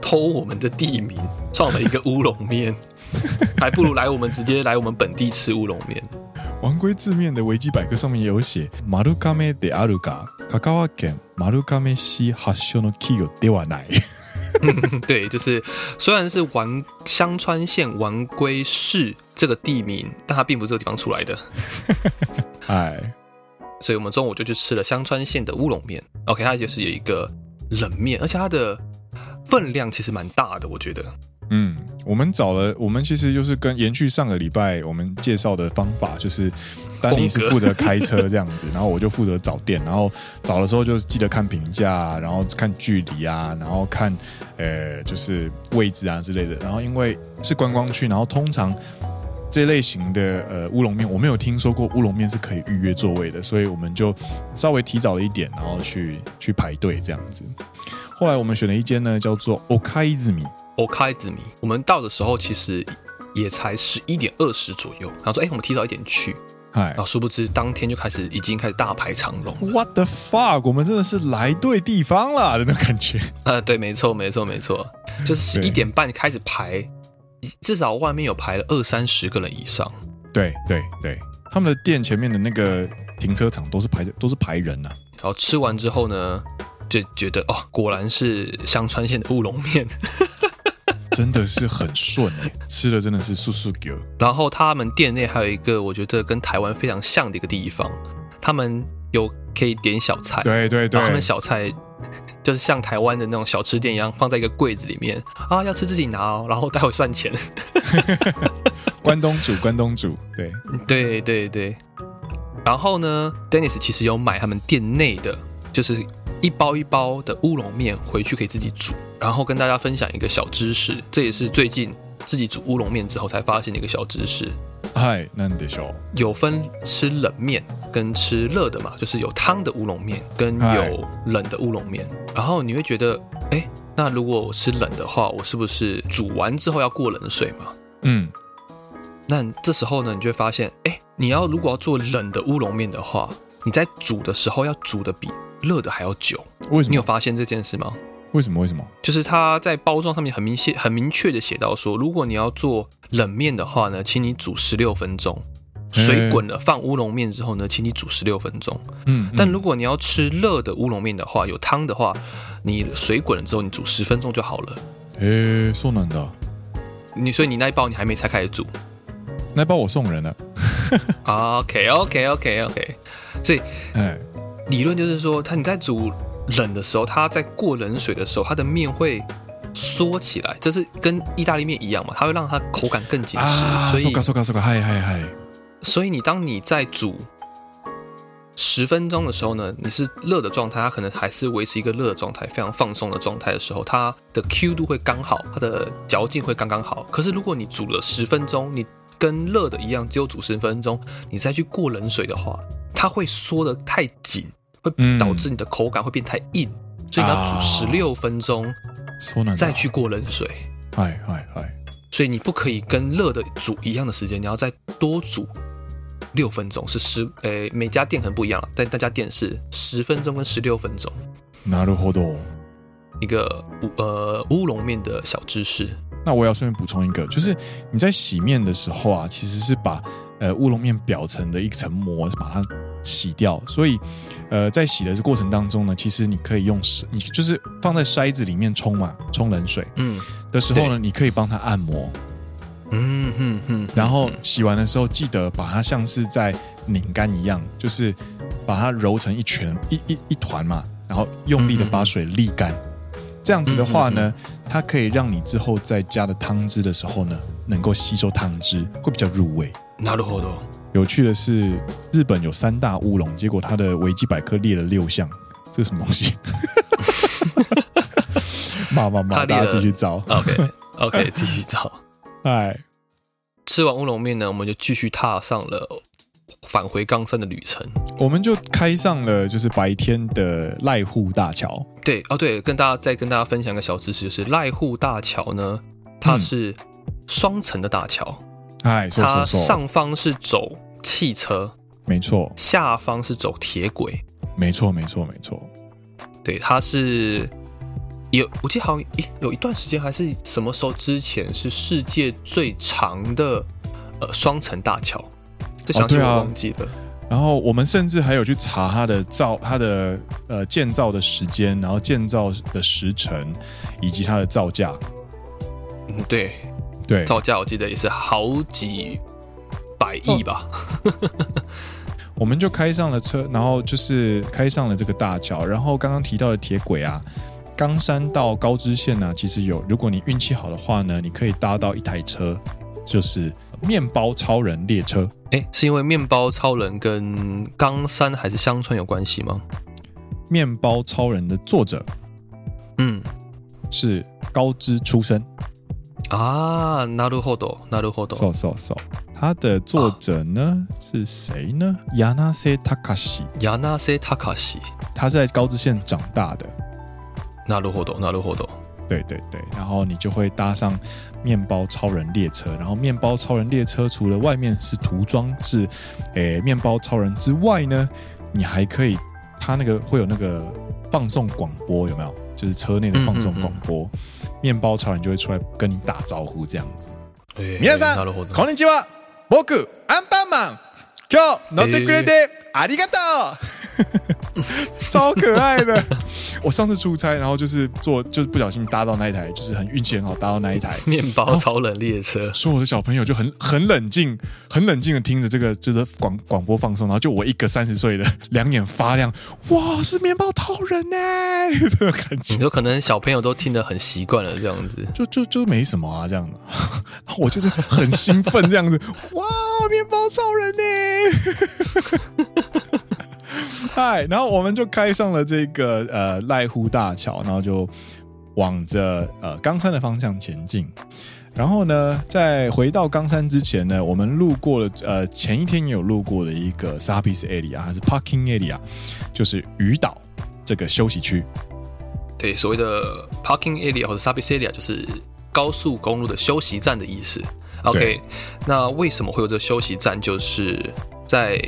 Speaker 2: 偷我们的地名，创了一个乌龙面，还不如来我们直接来我们本地吃乌龙面。
Speaker 1: 丸龟制面的维基百科上面也有写，丸亀であるが、香川県丸亀市発祥の企业ではない。
Speaker 2: 对，就是虽然是丸香川县丸龟市这个地名，但它并不是这个地方出来的。
Speaker 1: 哎，
Speaker 2: 所以我们中午就去吃了香川县的乌龙面。OK，它就是有一个冷面，而且它的。 分量其实蛮大的，我觉得。
Speaker 1: 嗯，我们找了，我们其实就是跟延续上个礼拜我们介绍的方法，就是丹尼是负责开车这样子，然后我就负责找店，然后找的时候就记得看评价，然后看距离啊，然后看呃就是位置啊之类的。然后因为是观光区，然后通常这类型的呃乌龙面，我没有听说过乌龙面是可以预约座位的，所以我们就稍微提早了一点，然后去去排队这样子。后来我们选了一间呢，叫做おかいずみ。
Speaker 2: おかいずみ，我们到的时候其实也才十一点二十左右，然后说：“哎，我们提早一点去。”然后殊不知当天就开始已经开始大排长龙。
Speaker 1: What the fuck！我们真的是来对地方了的那种感觉。
Speaker 2: 呃，对，没错，没错，没错，就是十一点半开始排， 至少外面有排了二三十个人以上。
Speaker 1: 对对对，他们的店前面的那个停车场都是排都是排人呐、啊。
Speaker 2: 然后吃完之后呢？就觉得哦，果然是香川县的乌龙面，
Speaker 1: 真的是很顺哎，吃的真的是速速给。
Speaker 2: 然后他们店内还有一个我觉得跟台湾非常像的一个地方，他们有可以点小菜，
Speaker 1: 对对对，
Speaker 2: 他们小菜就是像台湾的那种小吃店一样，放在一个柜子里面啊，要吃自己拿哦，然后待会算钱。
Speaker 1: 关东煮，关东煮，对
Speaker 2: 对对对。然后呢，Dennis 其实有买他们店内的，就是一包一包的乌龙面回去可以自己煮。然后跟大家分享一个小知识，这也是最近自己煮乌龙面之后才发现的一个小知识。
Speaker 1: 嗨，なんでしょう？
Speaker 2: 有分吃冷面跟吃热的嘛，就是有汤的乌龙面跟有冷的乌龙面。然后你会觉得，哎，那如果我吃冷的话，我是不是煮完之后要过冷水嘛？
Speaker 1: 嗯。
Speaker 2: 那这时候呢，你就会发现，哎，你要如果要做冷的乌龙面的话，你在煮的时候要煮的比热的还要久。
Speaker 1: 为什么？
Speaker 2: 你有发现这件事吗？
Speaker 1: 为什么？为什么？
Speaker 2: 就是它在包装上面很明显、很明确的写到说，如果你要做冷面的话呢，请你煮十六分钟。水滚了，放乌龙面之后呢，请你煮十六分钟。嗯。但如果你要吃热的乌龙面的话，有汤的话，你水滚了之后，你煮十分钟就好了。
Speaker 1: 诶，送人的。
Speaker 2: 你所以你那一包你还没拆开始煮。
Speaker 1: 那包我送人了。
Speaker 2: OK OK OK OK，所以，哎，理论就是说，它你在煮冷的时候，它在过冷水的时候，它的面会缩起来，这是跟意大利面一样嘛？它会让它口感更紧实。啊，所以。所以你当你在煮十分钟的时候呢，你是热的状态，它可能还是维持一个热的状态，非常放松的状态的时候，它的 Q 度会刚好，它的嚼劲会刚刚好。可是如果你煮了十分钟，你跟热的一样，只有煮十分钟，你再去过冷水的话，它会缩的太紧，会导致你的口感会变太硬，嗯、所以你要煮十六分钟，再去过冷水。
Speaker 1: 哎哎哎！
Speaker 2: 所以你不可以跟热的煮一样的时间，你要再多煮六分钟，是十，诶，每家店可能不一样，但大家店是十分钟跟十六分钟。
Speaker 1: なるほど。
Speaker 2: 一个乌呃乌龙面的小知识。
Speaker 1: 那我要顺便补充一个，就是你在洗面的时候啊，其实是把呃乌龙面表层的一层膜把它 洗掉，所以呃在洗的这过程当中呢，其实你可以用你就是放在筛子里面冲嘛，冲冷水，嗯的时候呢，你可以帮它按摩，
Speaker 2: 嗯哼哼，
Speaker 1: 然后洗完的时候记得把它像是在拧干一样，就是把它揉成一圈一一一团嘛，然后用力的把水沥干。这样子的话呢，它可以让你之后在加的汤汁的时候呢，能够吸收汤汁，会比较入味。
Speaker 2: なるほど。
Speaker 1: 有趣的是，日本有三大乌龙，结果它的维基百科列了六项，这是什么东西？妈妈妈，大家继续找。
Speaker 2: OK OK，继续找。
Speaker 1: 哎，
Speaker 2: 吃完乌龙面呢，我们就继续踏上了。返回冈山的旅程，
Speaker 1: 我们就开上了就是白天的濑户大桥。
Speaker 2: 对哦，对，跟大家再跟大家分享一个小知识，就是濑户大桥呢，它是双层的大桥。
Speaker 1: 哎、嗯，
Speaker 2: 它上方是走汽车，
Speaker 1: 没错，
Speaker 2: 下方是走铁轨，
Speaker 1: 没错，没错，没错。
Speaker 2: 对，它是有，我记得好像有一段时间还是什么时候之前是世界最长的呃双层大桥。这详细我忘记了。
Speaker 1: 然后我们甚至还有去查它的造，它的呃建造的时间，然后建造的时程，以及它的造价。
Speaker 2: 嗯，对
Speaker 1: 对，
Speaker 2: 造价我记得也是好几百亿吧。哦、
Speaker 1: 我们就开上了车，然后就是开上了这个大桥。然后刚刚提到的铁轨啊，冈山到高知县呢，其实有，如果你运气好的话呢，你可以搭到一台车，就是。面包超人列车，
Speaker 2: 哎，是因为面包超人跟冈山还是香川有关系吗？
Speaker 1: 面包超人的作者，
Speaker 2: 嗯，
Speaker 1: 是高知出身
Speaker 2: 啊。なるほど，なるほど。
Speaker 1: So so so，他的作者呢、啊、是谁呢？柳瀬隆史。
Speaker 2: 柳瀬隆史，
Speaker 1: 他是在高知县长大的。
Speaker 2: なるほど，なるほど。
Speaker 1: 对对对，然后你就会搭上面包超人列车，然后面包超人列车除了外面是涂装是，诶面包超人之外呢，你还可以，它那个会有那个放送广播有没有？就是车内的放送广播，嗯嗯嗯， 面包超人就会出来跟你打招呼这样子。皆さん、こんにちは。仆アンパンマン。今日乗ってくれてありがとう。 超可爱的！我上次出差，然后就是坐，就是不小心搭到那一台，就是很运气很好搭到那一台
Speaker 2: 面包超人列车。
Speaker 1: 所有的小朋友就很很冷静，很冷静的听着这个就是广广播放送，然后就我一个三十岁的两眼发亮，哇，是面包超人呢！这个感觉，
Speaker 2: 你说可能小朋友都听得很习惯了，这样子，
Speaker 1: 就就就没什么啊，这样子，我就是很兴奋这样子，哇，面包超人呢！嗨，然后我们就开上了这个呃濑户大桥，然后就往着呃冈山的方向前进。然后呢，在回到冈山之前呢，我们路过了呃前一天也有路过的一个 Service Area，还是 Parking Area，就是鱼岛这个休息区。
Speaker 2: 对，所谓的 Parking Area 或者 Service Area 就是高速公路的休息站的意思。OK，那为什么会有这个休息站？就是在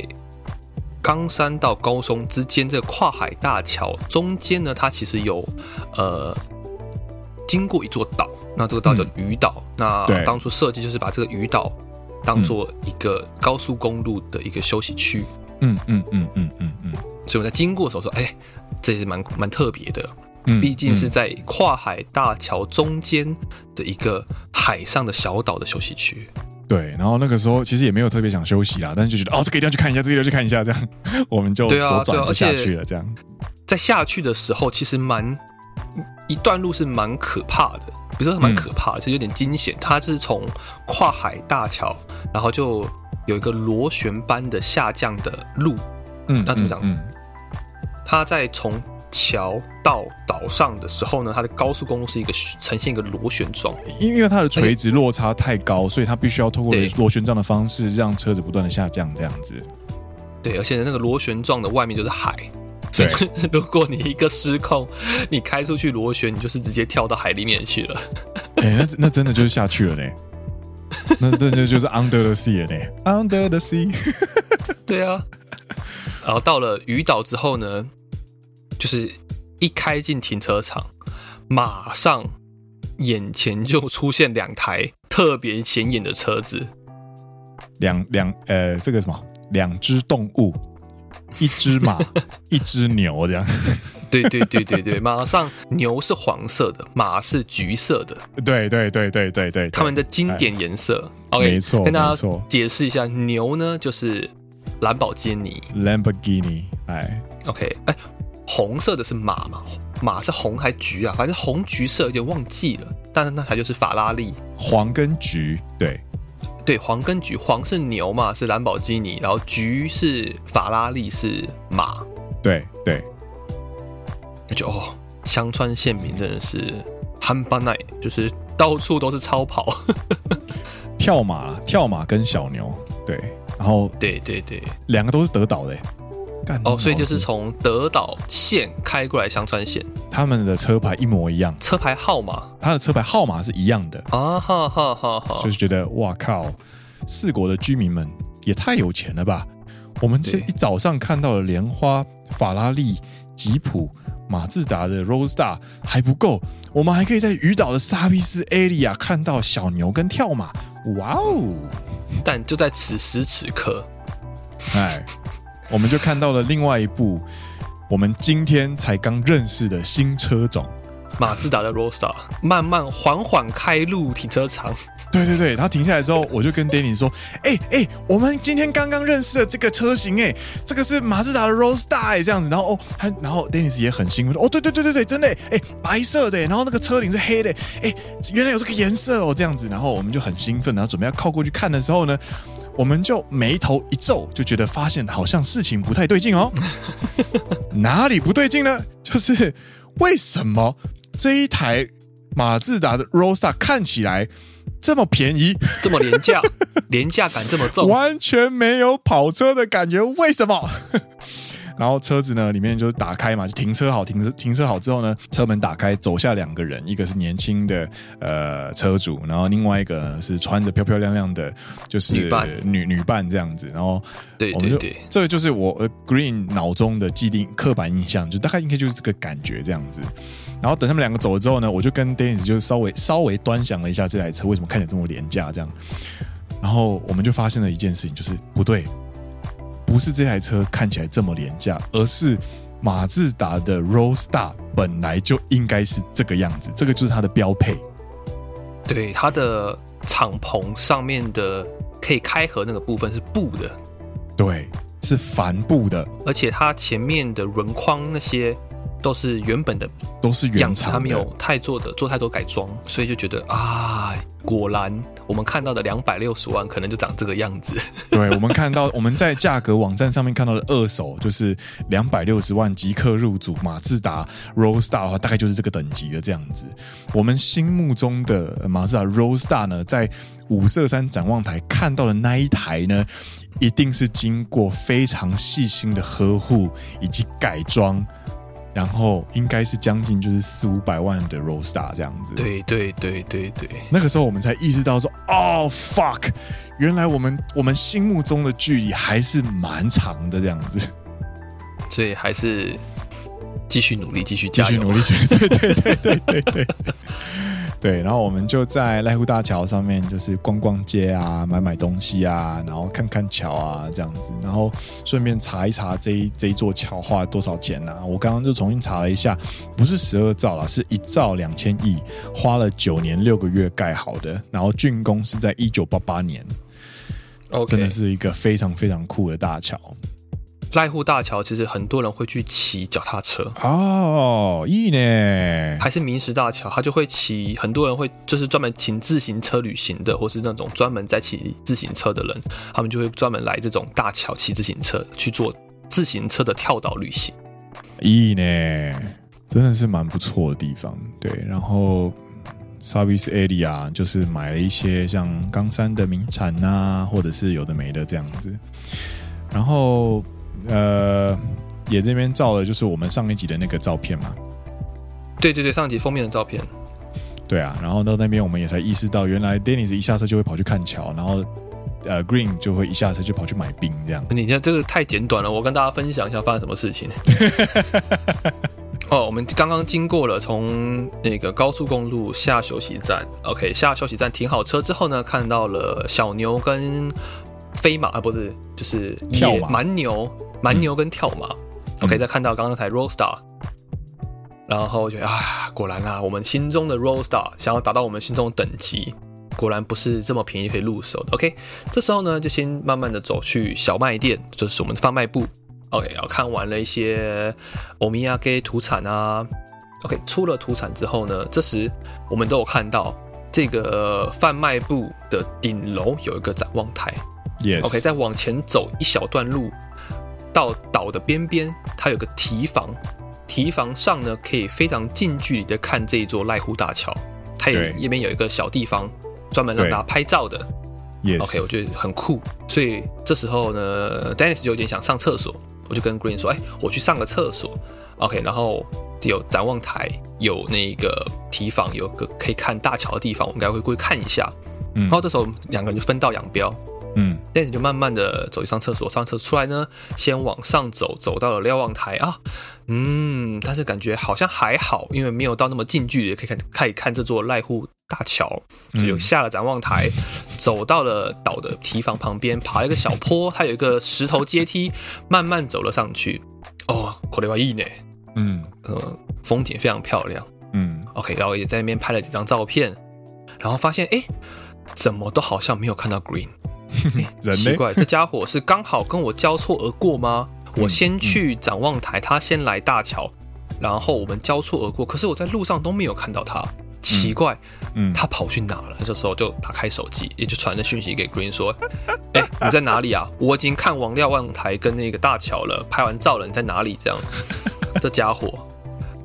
Speaker 2: 冈山到高松之间这个跨海大桥中间呢，它其实有呃经过一座岛，那这个岛叫鱼岛。嗯、那当初设计就是把这个鱼岛当做一个高速公路的一个休息区。
Speaker 1: 嗯嗯嗯嗯嗯嗯。
Speaker 2: 所以我在经过的时候说，哎，这是蛮蛮特别的。毕竟是在跨海大桥中间的一个海上的小岛的休息区。
Speaker 1: 对，然后那个时候其实也没有特别想休息啦，但是就觉得哦，这个一定要去看一下，这个要去看一下，这样我们就左转就下去了。这样
Speaker 2: 在下去的时候，其实蛮一段路是蛮可怕的，不是蛮可怕的，是有点惊险。它是从跨海大桥，然后就有一个螺旋般的下降的路。嗯，那怎么讲？嗯，它在从。桥到岛上的时候呢，它的高速公路是一个呈现一个螺旋状，
Speaker 1: 因为它的垂直落差太高，所以它必须要通过螺旋状的方式让车子不断的下降，这样子。
Speaker 2: 对，而且那个螺旋状的外面就是海，所以 如果你一个失控，你开出去螺旋，你就是直接跳到海里面去了。
Speaker 1: 哎、欸，那那真的就是下去了呢，那真的就是 under the sea 了呢，under the sea。
Speaker 2: 对啊，然后到了鱼岛之后呢？就是一开进停车场，马上眼前就出现两台 特别显眼的车子，
Speaker 1: 两两呃，这个什么，两只动物，一只马，一只牛，这样。
Speaker 2: 对对对对对，马上牛是黄色的，马是橘色的。
Speaker 1: 对对对对对对，
Speaker 2: 他们的经典颜色。
Speaker 1: 哎、
Speaker 2: OK，
Speaker 1: 没错，
Speaker 2: 跟大家解释一下，牛呢就是兰博基尼
Speaker 1: ，Lamborghini，哎
Speaker 2: ，OK，哎。红色的是马嘛？马是红还橘啊？反正红橘色有点忘记了。但是那台就是法拉利，
Speaker 1: 黄跟橘，对
Speaker 2: 对，黄跟橘，黄是牛嘛，是兰博基尼，然后橘是法拉利，是马，
Speaker 1: 对对。
Speaker 2: 那就哦，香川县民真的是憨巴奈，就是到处都是超跑，
Speaker 1: 跳马，跳马跟小牛，对，然后
Speaker 2: 对对对，
Speaker 1: 两个都是德岛的。
Speaker 2: 哦，所以就是从德岛县开过来香川县，
Speaker 1: 他们的车牌一模一样，
Speaker 2: 车牌号码，
Speaker 1: 他的车牌号码是一样的。
Speaker 2: 啊，哈哈哈哈，
Speaker 1: 就是觉得哇靠，四国的居民们也太有钱了吧！我们这一早上看到了莲花、法拉利、吉普、马自达的 Roadstar 还不够，我们还可以在鱼岛的 Service Area 看到小牛跟跳马，哇哦！
Speaker 2: 但就在此时此刻，
Speaker 1: 哎。我们就看到了另外一部我们今天才刚认识的新车种——
Speaker 2: 马自达的 Roadster，慢慢缓缓开入停车场。
Speaker 1: 对对对，然后停下来之后，我就跟 Danny 说：“哎哎，我们今天刚刚认识的这个车型，哎，这个是马自达的 Roadster，哎，这样子。”然后哦，他然后 Dennis 也很兴奋说：“哦，对对对对对，真的，哎，白色的，然后那个车顶是黑的，哎，原来有这个颜色哦，这样子。”然后我们就很兴奋，然后准备要靠过去看的时候呢。我们就眉头一皱，就觉得发现好像事情不太对劲哦。哪里不对劲呢？就是为什么这一台马自达的 Roadster 看起来这么便宜，
Speaker 2: 这么廉价，廉价感这么重，
Speaker 1: 完全没有跑车的感觉？为什么？然后车子呢，里面就打开嘛，就停车好，停车停车好之后呢，车门打开，走下两个人，一个是年轻的呃车主，然后另外一个呢是穿着漂漂亮亮的，就是女伴女女伴这样子。然后
Speaker 2: 对对对，
Speaker 1: 这个就是我 Green 脑中的既定刻板印象，就大概应该就是这个感觉这样子。然后等他们两个走了之后呢，我就跟 Dennis 就稍微稍微端详了一下这台车为什么看起来这么廉价这样。然后我们就发现了一件事情，就是不对。不是这台车看起来这么廉价，而是马自达的 Roadstar 本来就应该是这个样子，这个就是它的标配。
Speaker 2: 对，它的敞篷上面的可以开合那个部分是布的，
Speaker 1: 对，是帆布的，
Speaker 2: 而且它前面的轮框那些都是原本的，
Speaker 1: 都是原厂的，
Speaker 2: 它没有太做的做太多改装，所以就觉得啊，果然我们看到的两百六十万可能就长这个样子。
Speaker 1: 对，我们看到我们在价格网站上面看到的二手就是两百六十万即刻入主马自达 Roadstar 的话，大概就是这个等级的这样子。我们心目中的马自达 Roadstar 呢，在五色山展望台看到的那一台呢，一定是经过非常细心的呵护以及改装。然后应该是将近就是四五百万的 roll star 这样子。
Speaker 2: 对对对对对。
Speaker 1: 那个时候我们才意识到说，哦 fuck，原来我们我们心目中的距离还是蛮长的这样子。
Speaker 2: 所以还是继续努力，继续，
Speaker 1: 继续努力，对对对对对对。对，然后我们就在濑户大桥上面，就是逛逛街啊，买买东西啊，然后看看桥啊，这样子，然后顺便查一查这一这一座桥花了多少钱啊。我刚刚就重新查了一下，不是十二兆啦，是一兆两千亿，花了九年六个月盖好的，然后竣工是在一九八八年.真的是一个非常非常酷的大桥。
Speaker 2: 濑户大桥其实很多人会去骑脚踏车
Speaker 1: 哦，意呢，
Speaker 2: 还是明石大桥，他就会骑，很多人会就是专门骑自行车旅行的，或是那种专门在骑自行车的人，他们就会专门来这种大桥骑自行车去做自行车的跳岛旅行。
Speaker 1: 意呢，真的是蛮不错的地方，对。然后 Service Area 就是买了一些像冈山的名产呐、啊，或者是有的没的这样子，然后。呃，也这边照了，就是我们上一集的那个照片嘛。
Speaker 2: 对对对，上一集封面的照片。
Speaker 1: 对啊，然后到那边我们也才意识到，原来 Dennis 一下车就会跑去看桥，然后呃 Green 就会一下车就跑去买冰这样。
Speaker 2: 你看这个太简短了，我跟大家分享一下发生什么事情。哦，我们刚刚经过了从那个高速公路下休息站，OK，下休息站停好车之后呢，看到了小牛跟。飞马啊，不是，就是
Speaker 1: 跳马
Speaker 2: 蛮牛，蛮牛跟跳马。嗯、OK，再看到刚刚那台 Roll Star，然后觉得啊，果然啊，我们心中的 Roll Star 想要达到我们心中的等级，果然不是这么便宜可以入手的。OK，这时候呢，就先慢慢的走去小卖店，就是我们的贩卖部。OK，然后看完了一些欧米亚给土产啊。OK，出了土产之后呢，这时我们都有看到这个贩卖部的顶楼有一个展望台。
Speaker 1: Yes.
Speaker 2: OK，再往前走一小段路，到岛的边边，它有个堤防，堤防上呢可以非常近距离的看这一座濑户大桥。它也那边有一个小地方，专门让大家拍照的。
Speaker 1: Yes.
Speaker 2: OK，我觉得很酷。所以这时候呢，Dennis 就有点想上厕所，我就跟 Green 说：“哎，我去上个厕所。”OK，然后有展望台，有那个堤防，有个可以看大桥的地方，我们应该会过去看一下。嗯，然后这时候两个人就分道扬镳。
Speaker 1: 嗯，
Speaker 2: 但是就慢慢的走去上厕所，上厕所出来呢，先往上走，走到了瞭望台啊，嗯，但是感觉好像还好，因为没有到那么近距离可以看，可以看这座濑户大桥，就有下了展望台，嗯、走到了岛的堤防旁边，爬了一个小坡，它有一个石头阶梯，慢慢走了上去。哦，これはいいね，
Speaker 1: 嗯，
Speaker 2: 呃，风景非常漂亮，
Speaker 1: 嗯，
Speaker 2: OK，然后也在那边拍了几张照片，然后发现，哎，怎么都好像没有看到 Green。 欸、奇怪，这家伙是刚好跟我交错而过吗？我先去展望台，他先来大桥，然后我们交错而过。可是我在路上都没有看到他，奇怪，嗯，他跑去哪了？这时候就打开手机，也就传了讯息给 Green 说：“ 哎、欸，你在哪里啊？我已经看完瞭望台跟那个大桥了，拍完照了，你在哪里？”这样，这家伙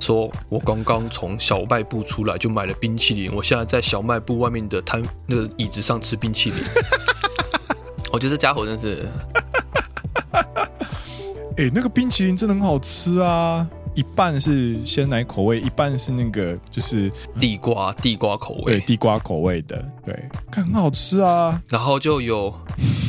Speaker 2: 说：“我刚刚从小卖部出来就买了冰淇淋，我现在在小卖部外面的摊那个椅子上吃冰淇淋。”我觉得这家伙真是，
Speaker 1: 哎、欸，那个冰淇淋真的很好吃啊！一半是鲜奶口味，一半是那个就是
Speaker 2: 地瓜地瓜口味，
Speaker 1: 对，地瓜口味的，对，看很好吃啊。
Speaker 2: 然后就有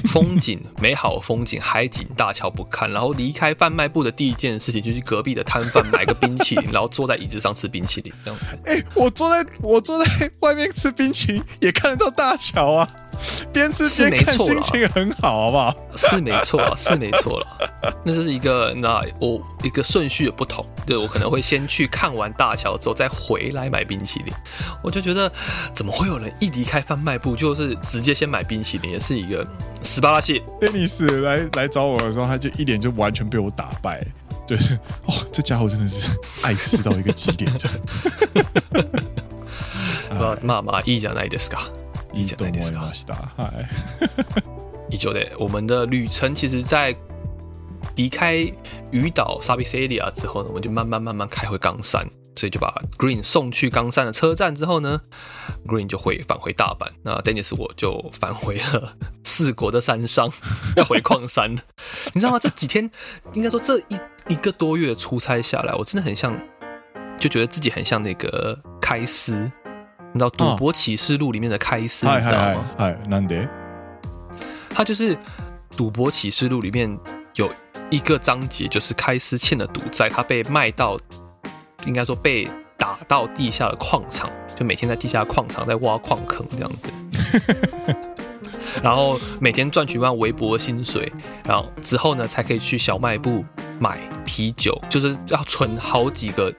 Speaker 2: 风景美好风景，海景大桥不看。然后离开贩卖部的第一件事情，就去隔壁的摊贩买个冰淇淋，然后坐在椅子上吃冰淇淋。这样，
Speaker 1: 哎、欸，我坐在我坐在外面吃冰淇淋，也看得到大桥啊。边吃边看，心情很好，好不好？
Speaker 2: 是没错啊，是没错了。那是一个那我一个顺序的不同，对，我可能会先去看完大桥之后再回来买冰淇淋。我就觉得，怎么会有人一离开贩卖部就是直接先买冰淇淋？也是一个斯巴拉西。
Speaker 1: 丹尼斯来来找我的时候，他就一脸就完全被我打败，就是哦，这家伙真的是爱吃到一个极点的。
Speaker 2: 啊，まあまあいいじゃないですか。 以前那ですか。
Speaker 1: 嗨，
Speaker 2: 以上的我们的旅程，其实在离开鱼岛 Savicelia 之后呢，我们就慢慢慢慢开回冈山。所以就把 Green 送去冈山的车站之后呢，Green 就回返回大阪。那 Dennis 我就返回了四国的山上，要回矿山。你知道吗？这几天应该说这一一个多月的出差下来，我真的很像，就觉得自己很像那个开司。 你知道《赌博启示录》里面的开司，你知道吗？
Speaker 1: 哎，难得。
Speaker 2: 他就是《赌博启示录》里面有一个章节，就是开司欠了赌债，他被卖到。应该说被打到地下的矿场，就每天在地下矿场在挖矿坑这样子，然后每天赚取一万微薄的薪水，然后之后呢才可以去小卖部买啤酒，就是要存好几个，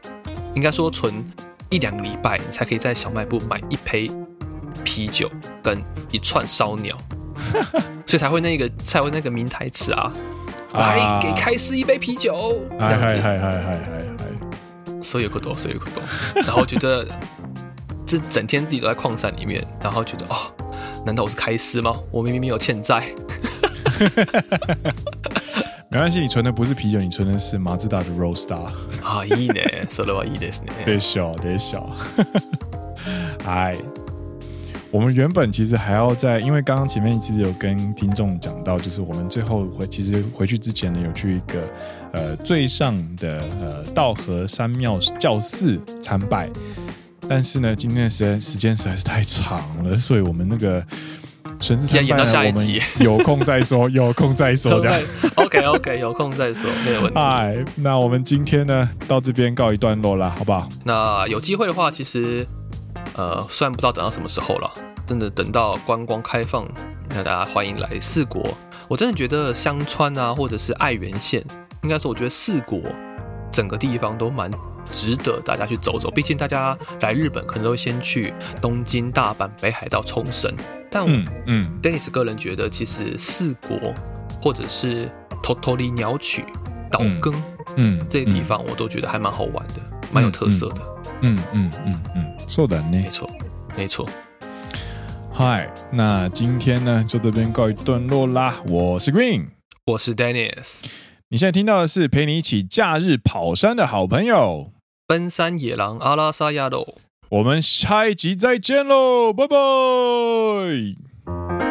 Speaker 2: 应该说存一两个礼拜，你才可以在小卖部买一杯啤酒跟一串烧鸟，所以才会那个才会那个名台词啊，来给开司一杯啤酒，
Speaker 1: 嗨嗨嗨嗨嗨嗨。
Speaker 2: 所以有够多，所以有够多，然后觉得这整天自己都在矿山里面，然后觉得哦，难道我是开司吗？我明明没有欠债。
Speaker 1: 没关系，你存的不是啤酒，你存的是马自达的 Roadstar。
Speaker 2: 啊，いいね，それはいいですね。
Speaker 1: 得笑，得笑。哎，我们原本其实还要在，因为刚刚前面其实有跟听众讲到，就是我们最后回，其实回去之前呢，有去一个。呃，最上的呃稻荷山庙教寺参拜，但是呢，今天的时间时间实在是太长了，所以我们那个 神寺参拜呢，我们有空再说，有空再说这样。
Speaker 2: OK OK，有空再说，没有问题。
Speaker 1: 哎，那我们今天呢，到这边告一段落了，好不好？
Speaker 2: 那有机会的话，其实呃，虽然不知道等到什么时候了，真的等到观光开放，那大家欢迎来四国。我真的觉得香川啊，或者是爱媛县。应该说，我觉得四国整个地方都蛮值得大家去走走。毕竟大家来日本可能都会先去东京、大阪、北海道、冲绳。但我嗯，嗯，Dennis 个人觉得，其实四国或者是鸟取鸟取岛根，嗯，这些地方我都觉得还蛮好玩的，蛮有特色的。
Speaker 1: 嗯嗯嗯嗯，そうだね。
Speaker 2: 没错，没错。
Speaker 1: 嗨，那今天呢，就这边告一段落啦。我是 Green，
Speaker 2: 我是 Dennis。
Speaker 1: 你现在听到的是陪你一起假日跑山的好朋友——
Speaker 2: 奔山野郎阿拉萨亚罗。
Speaker 1: 我们下一集再见喽拜拜。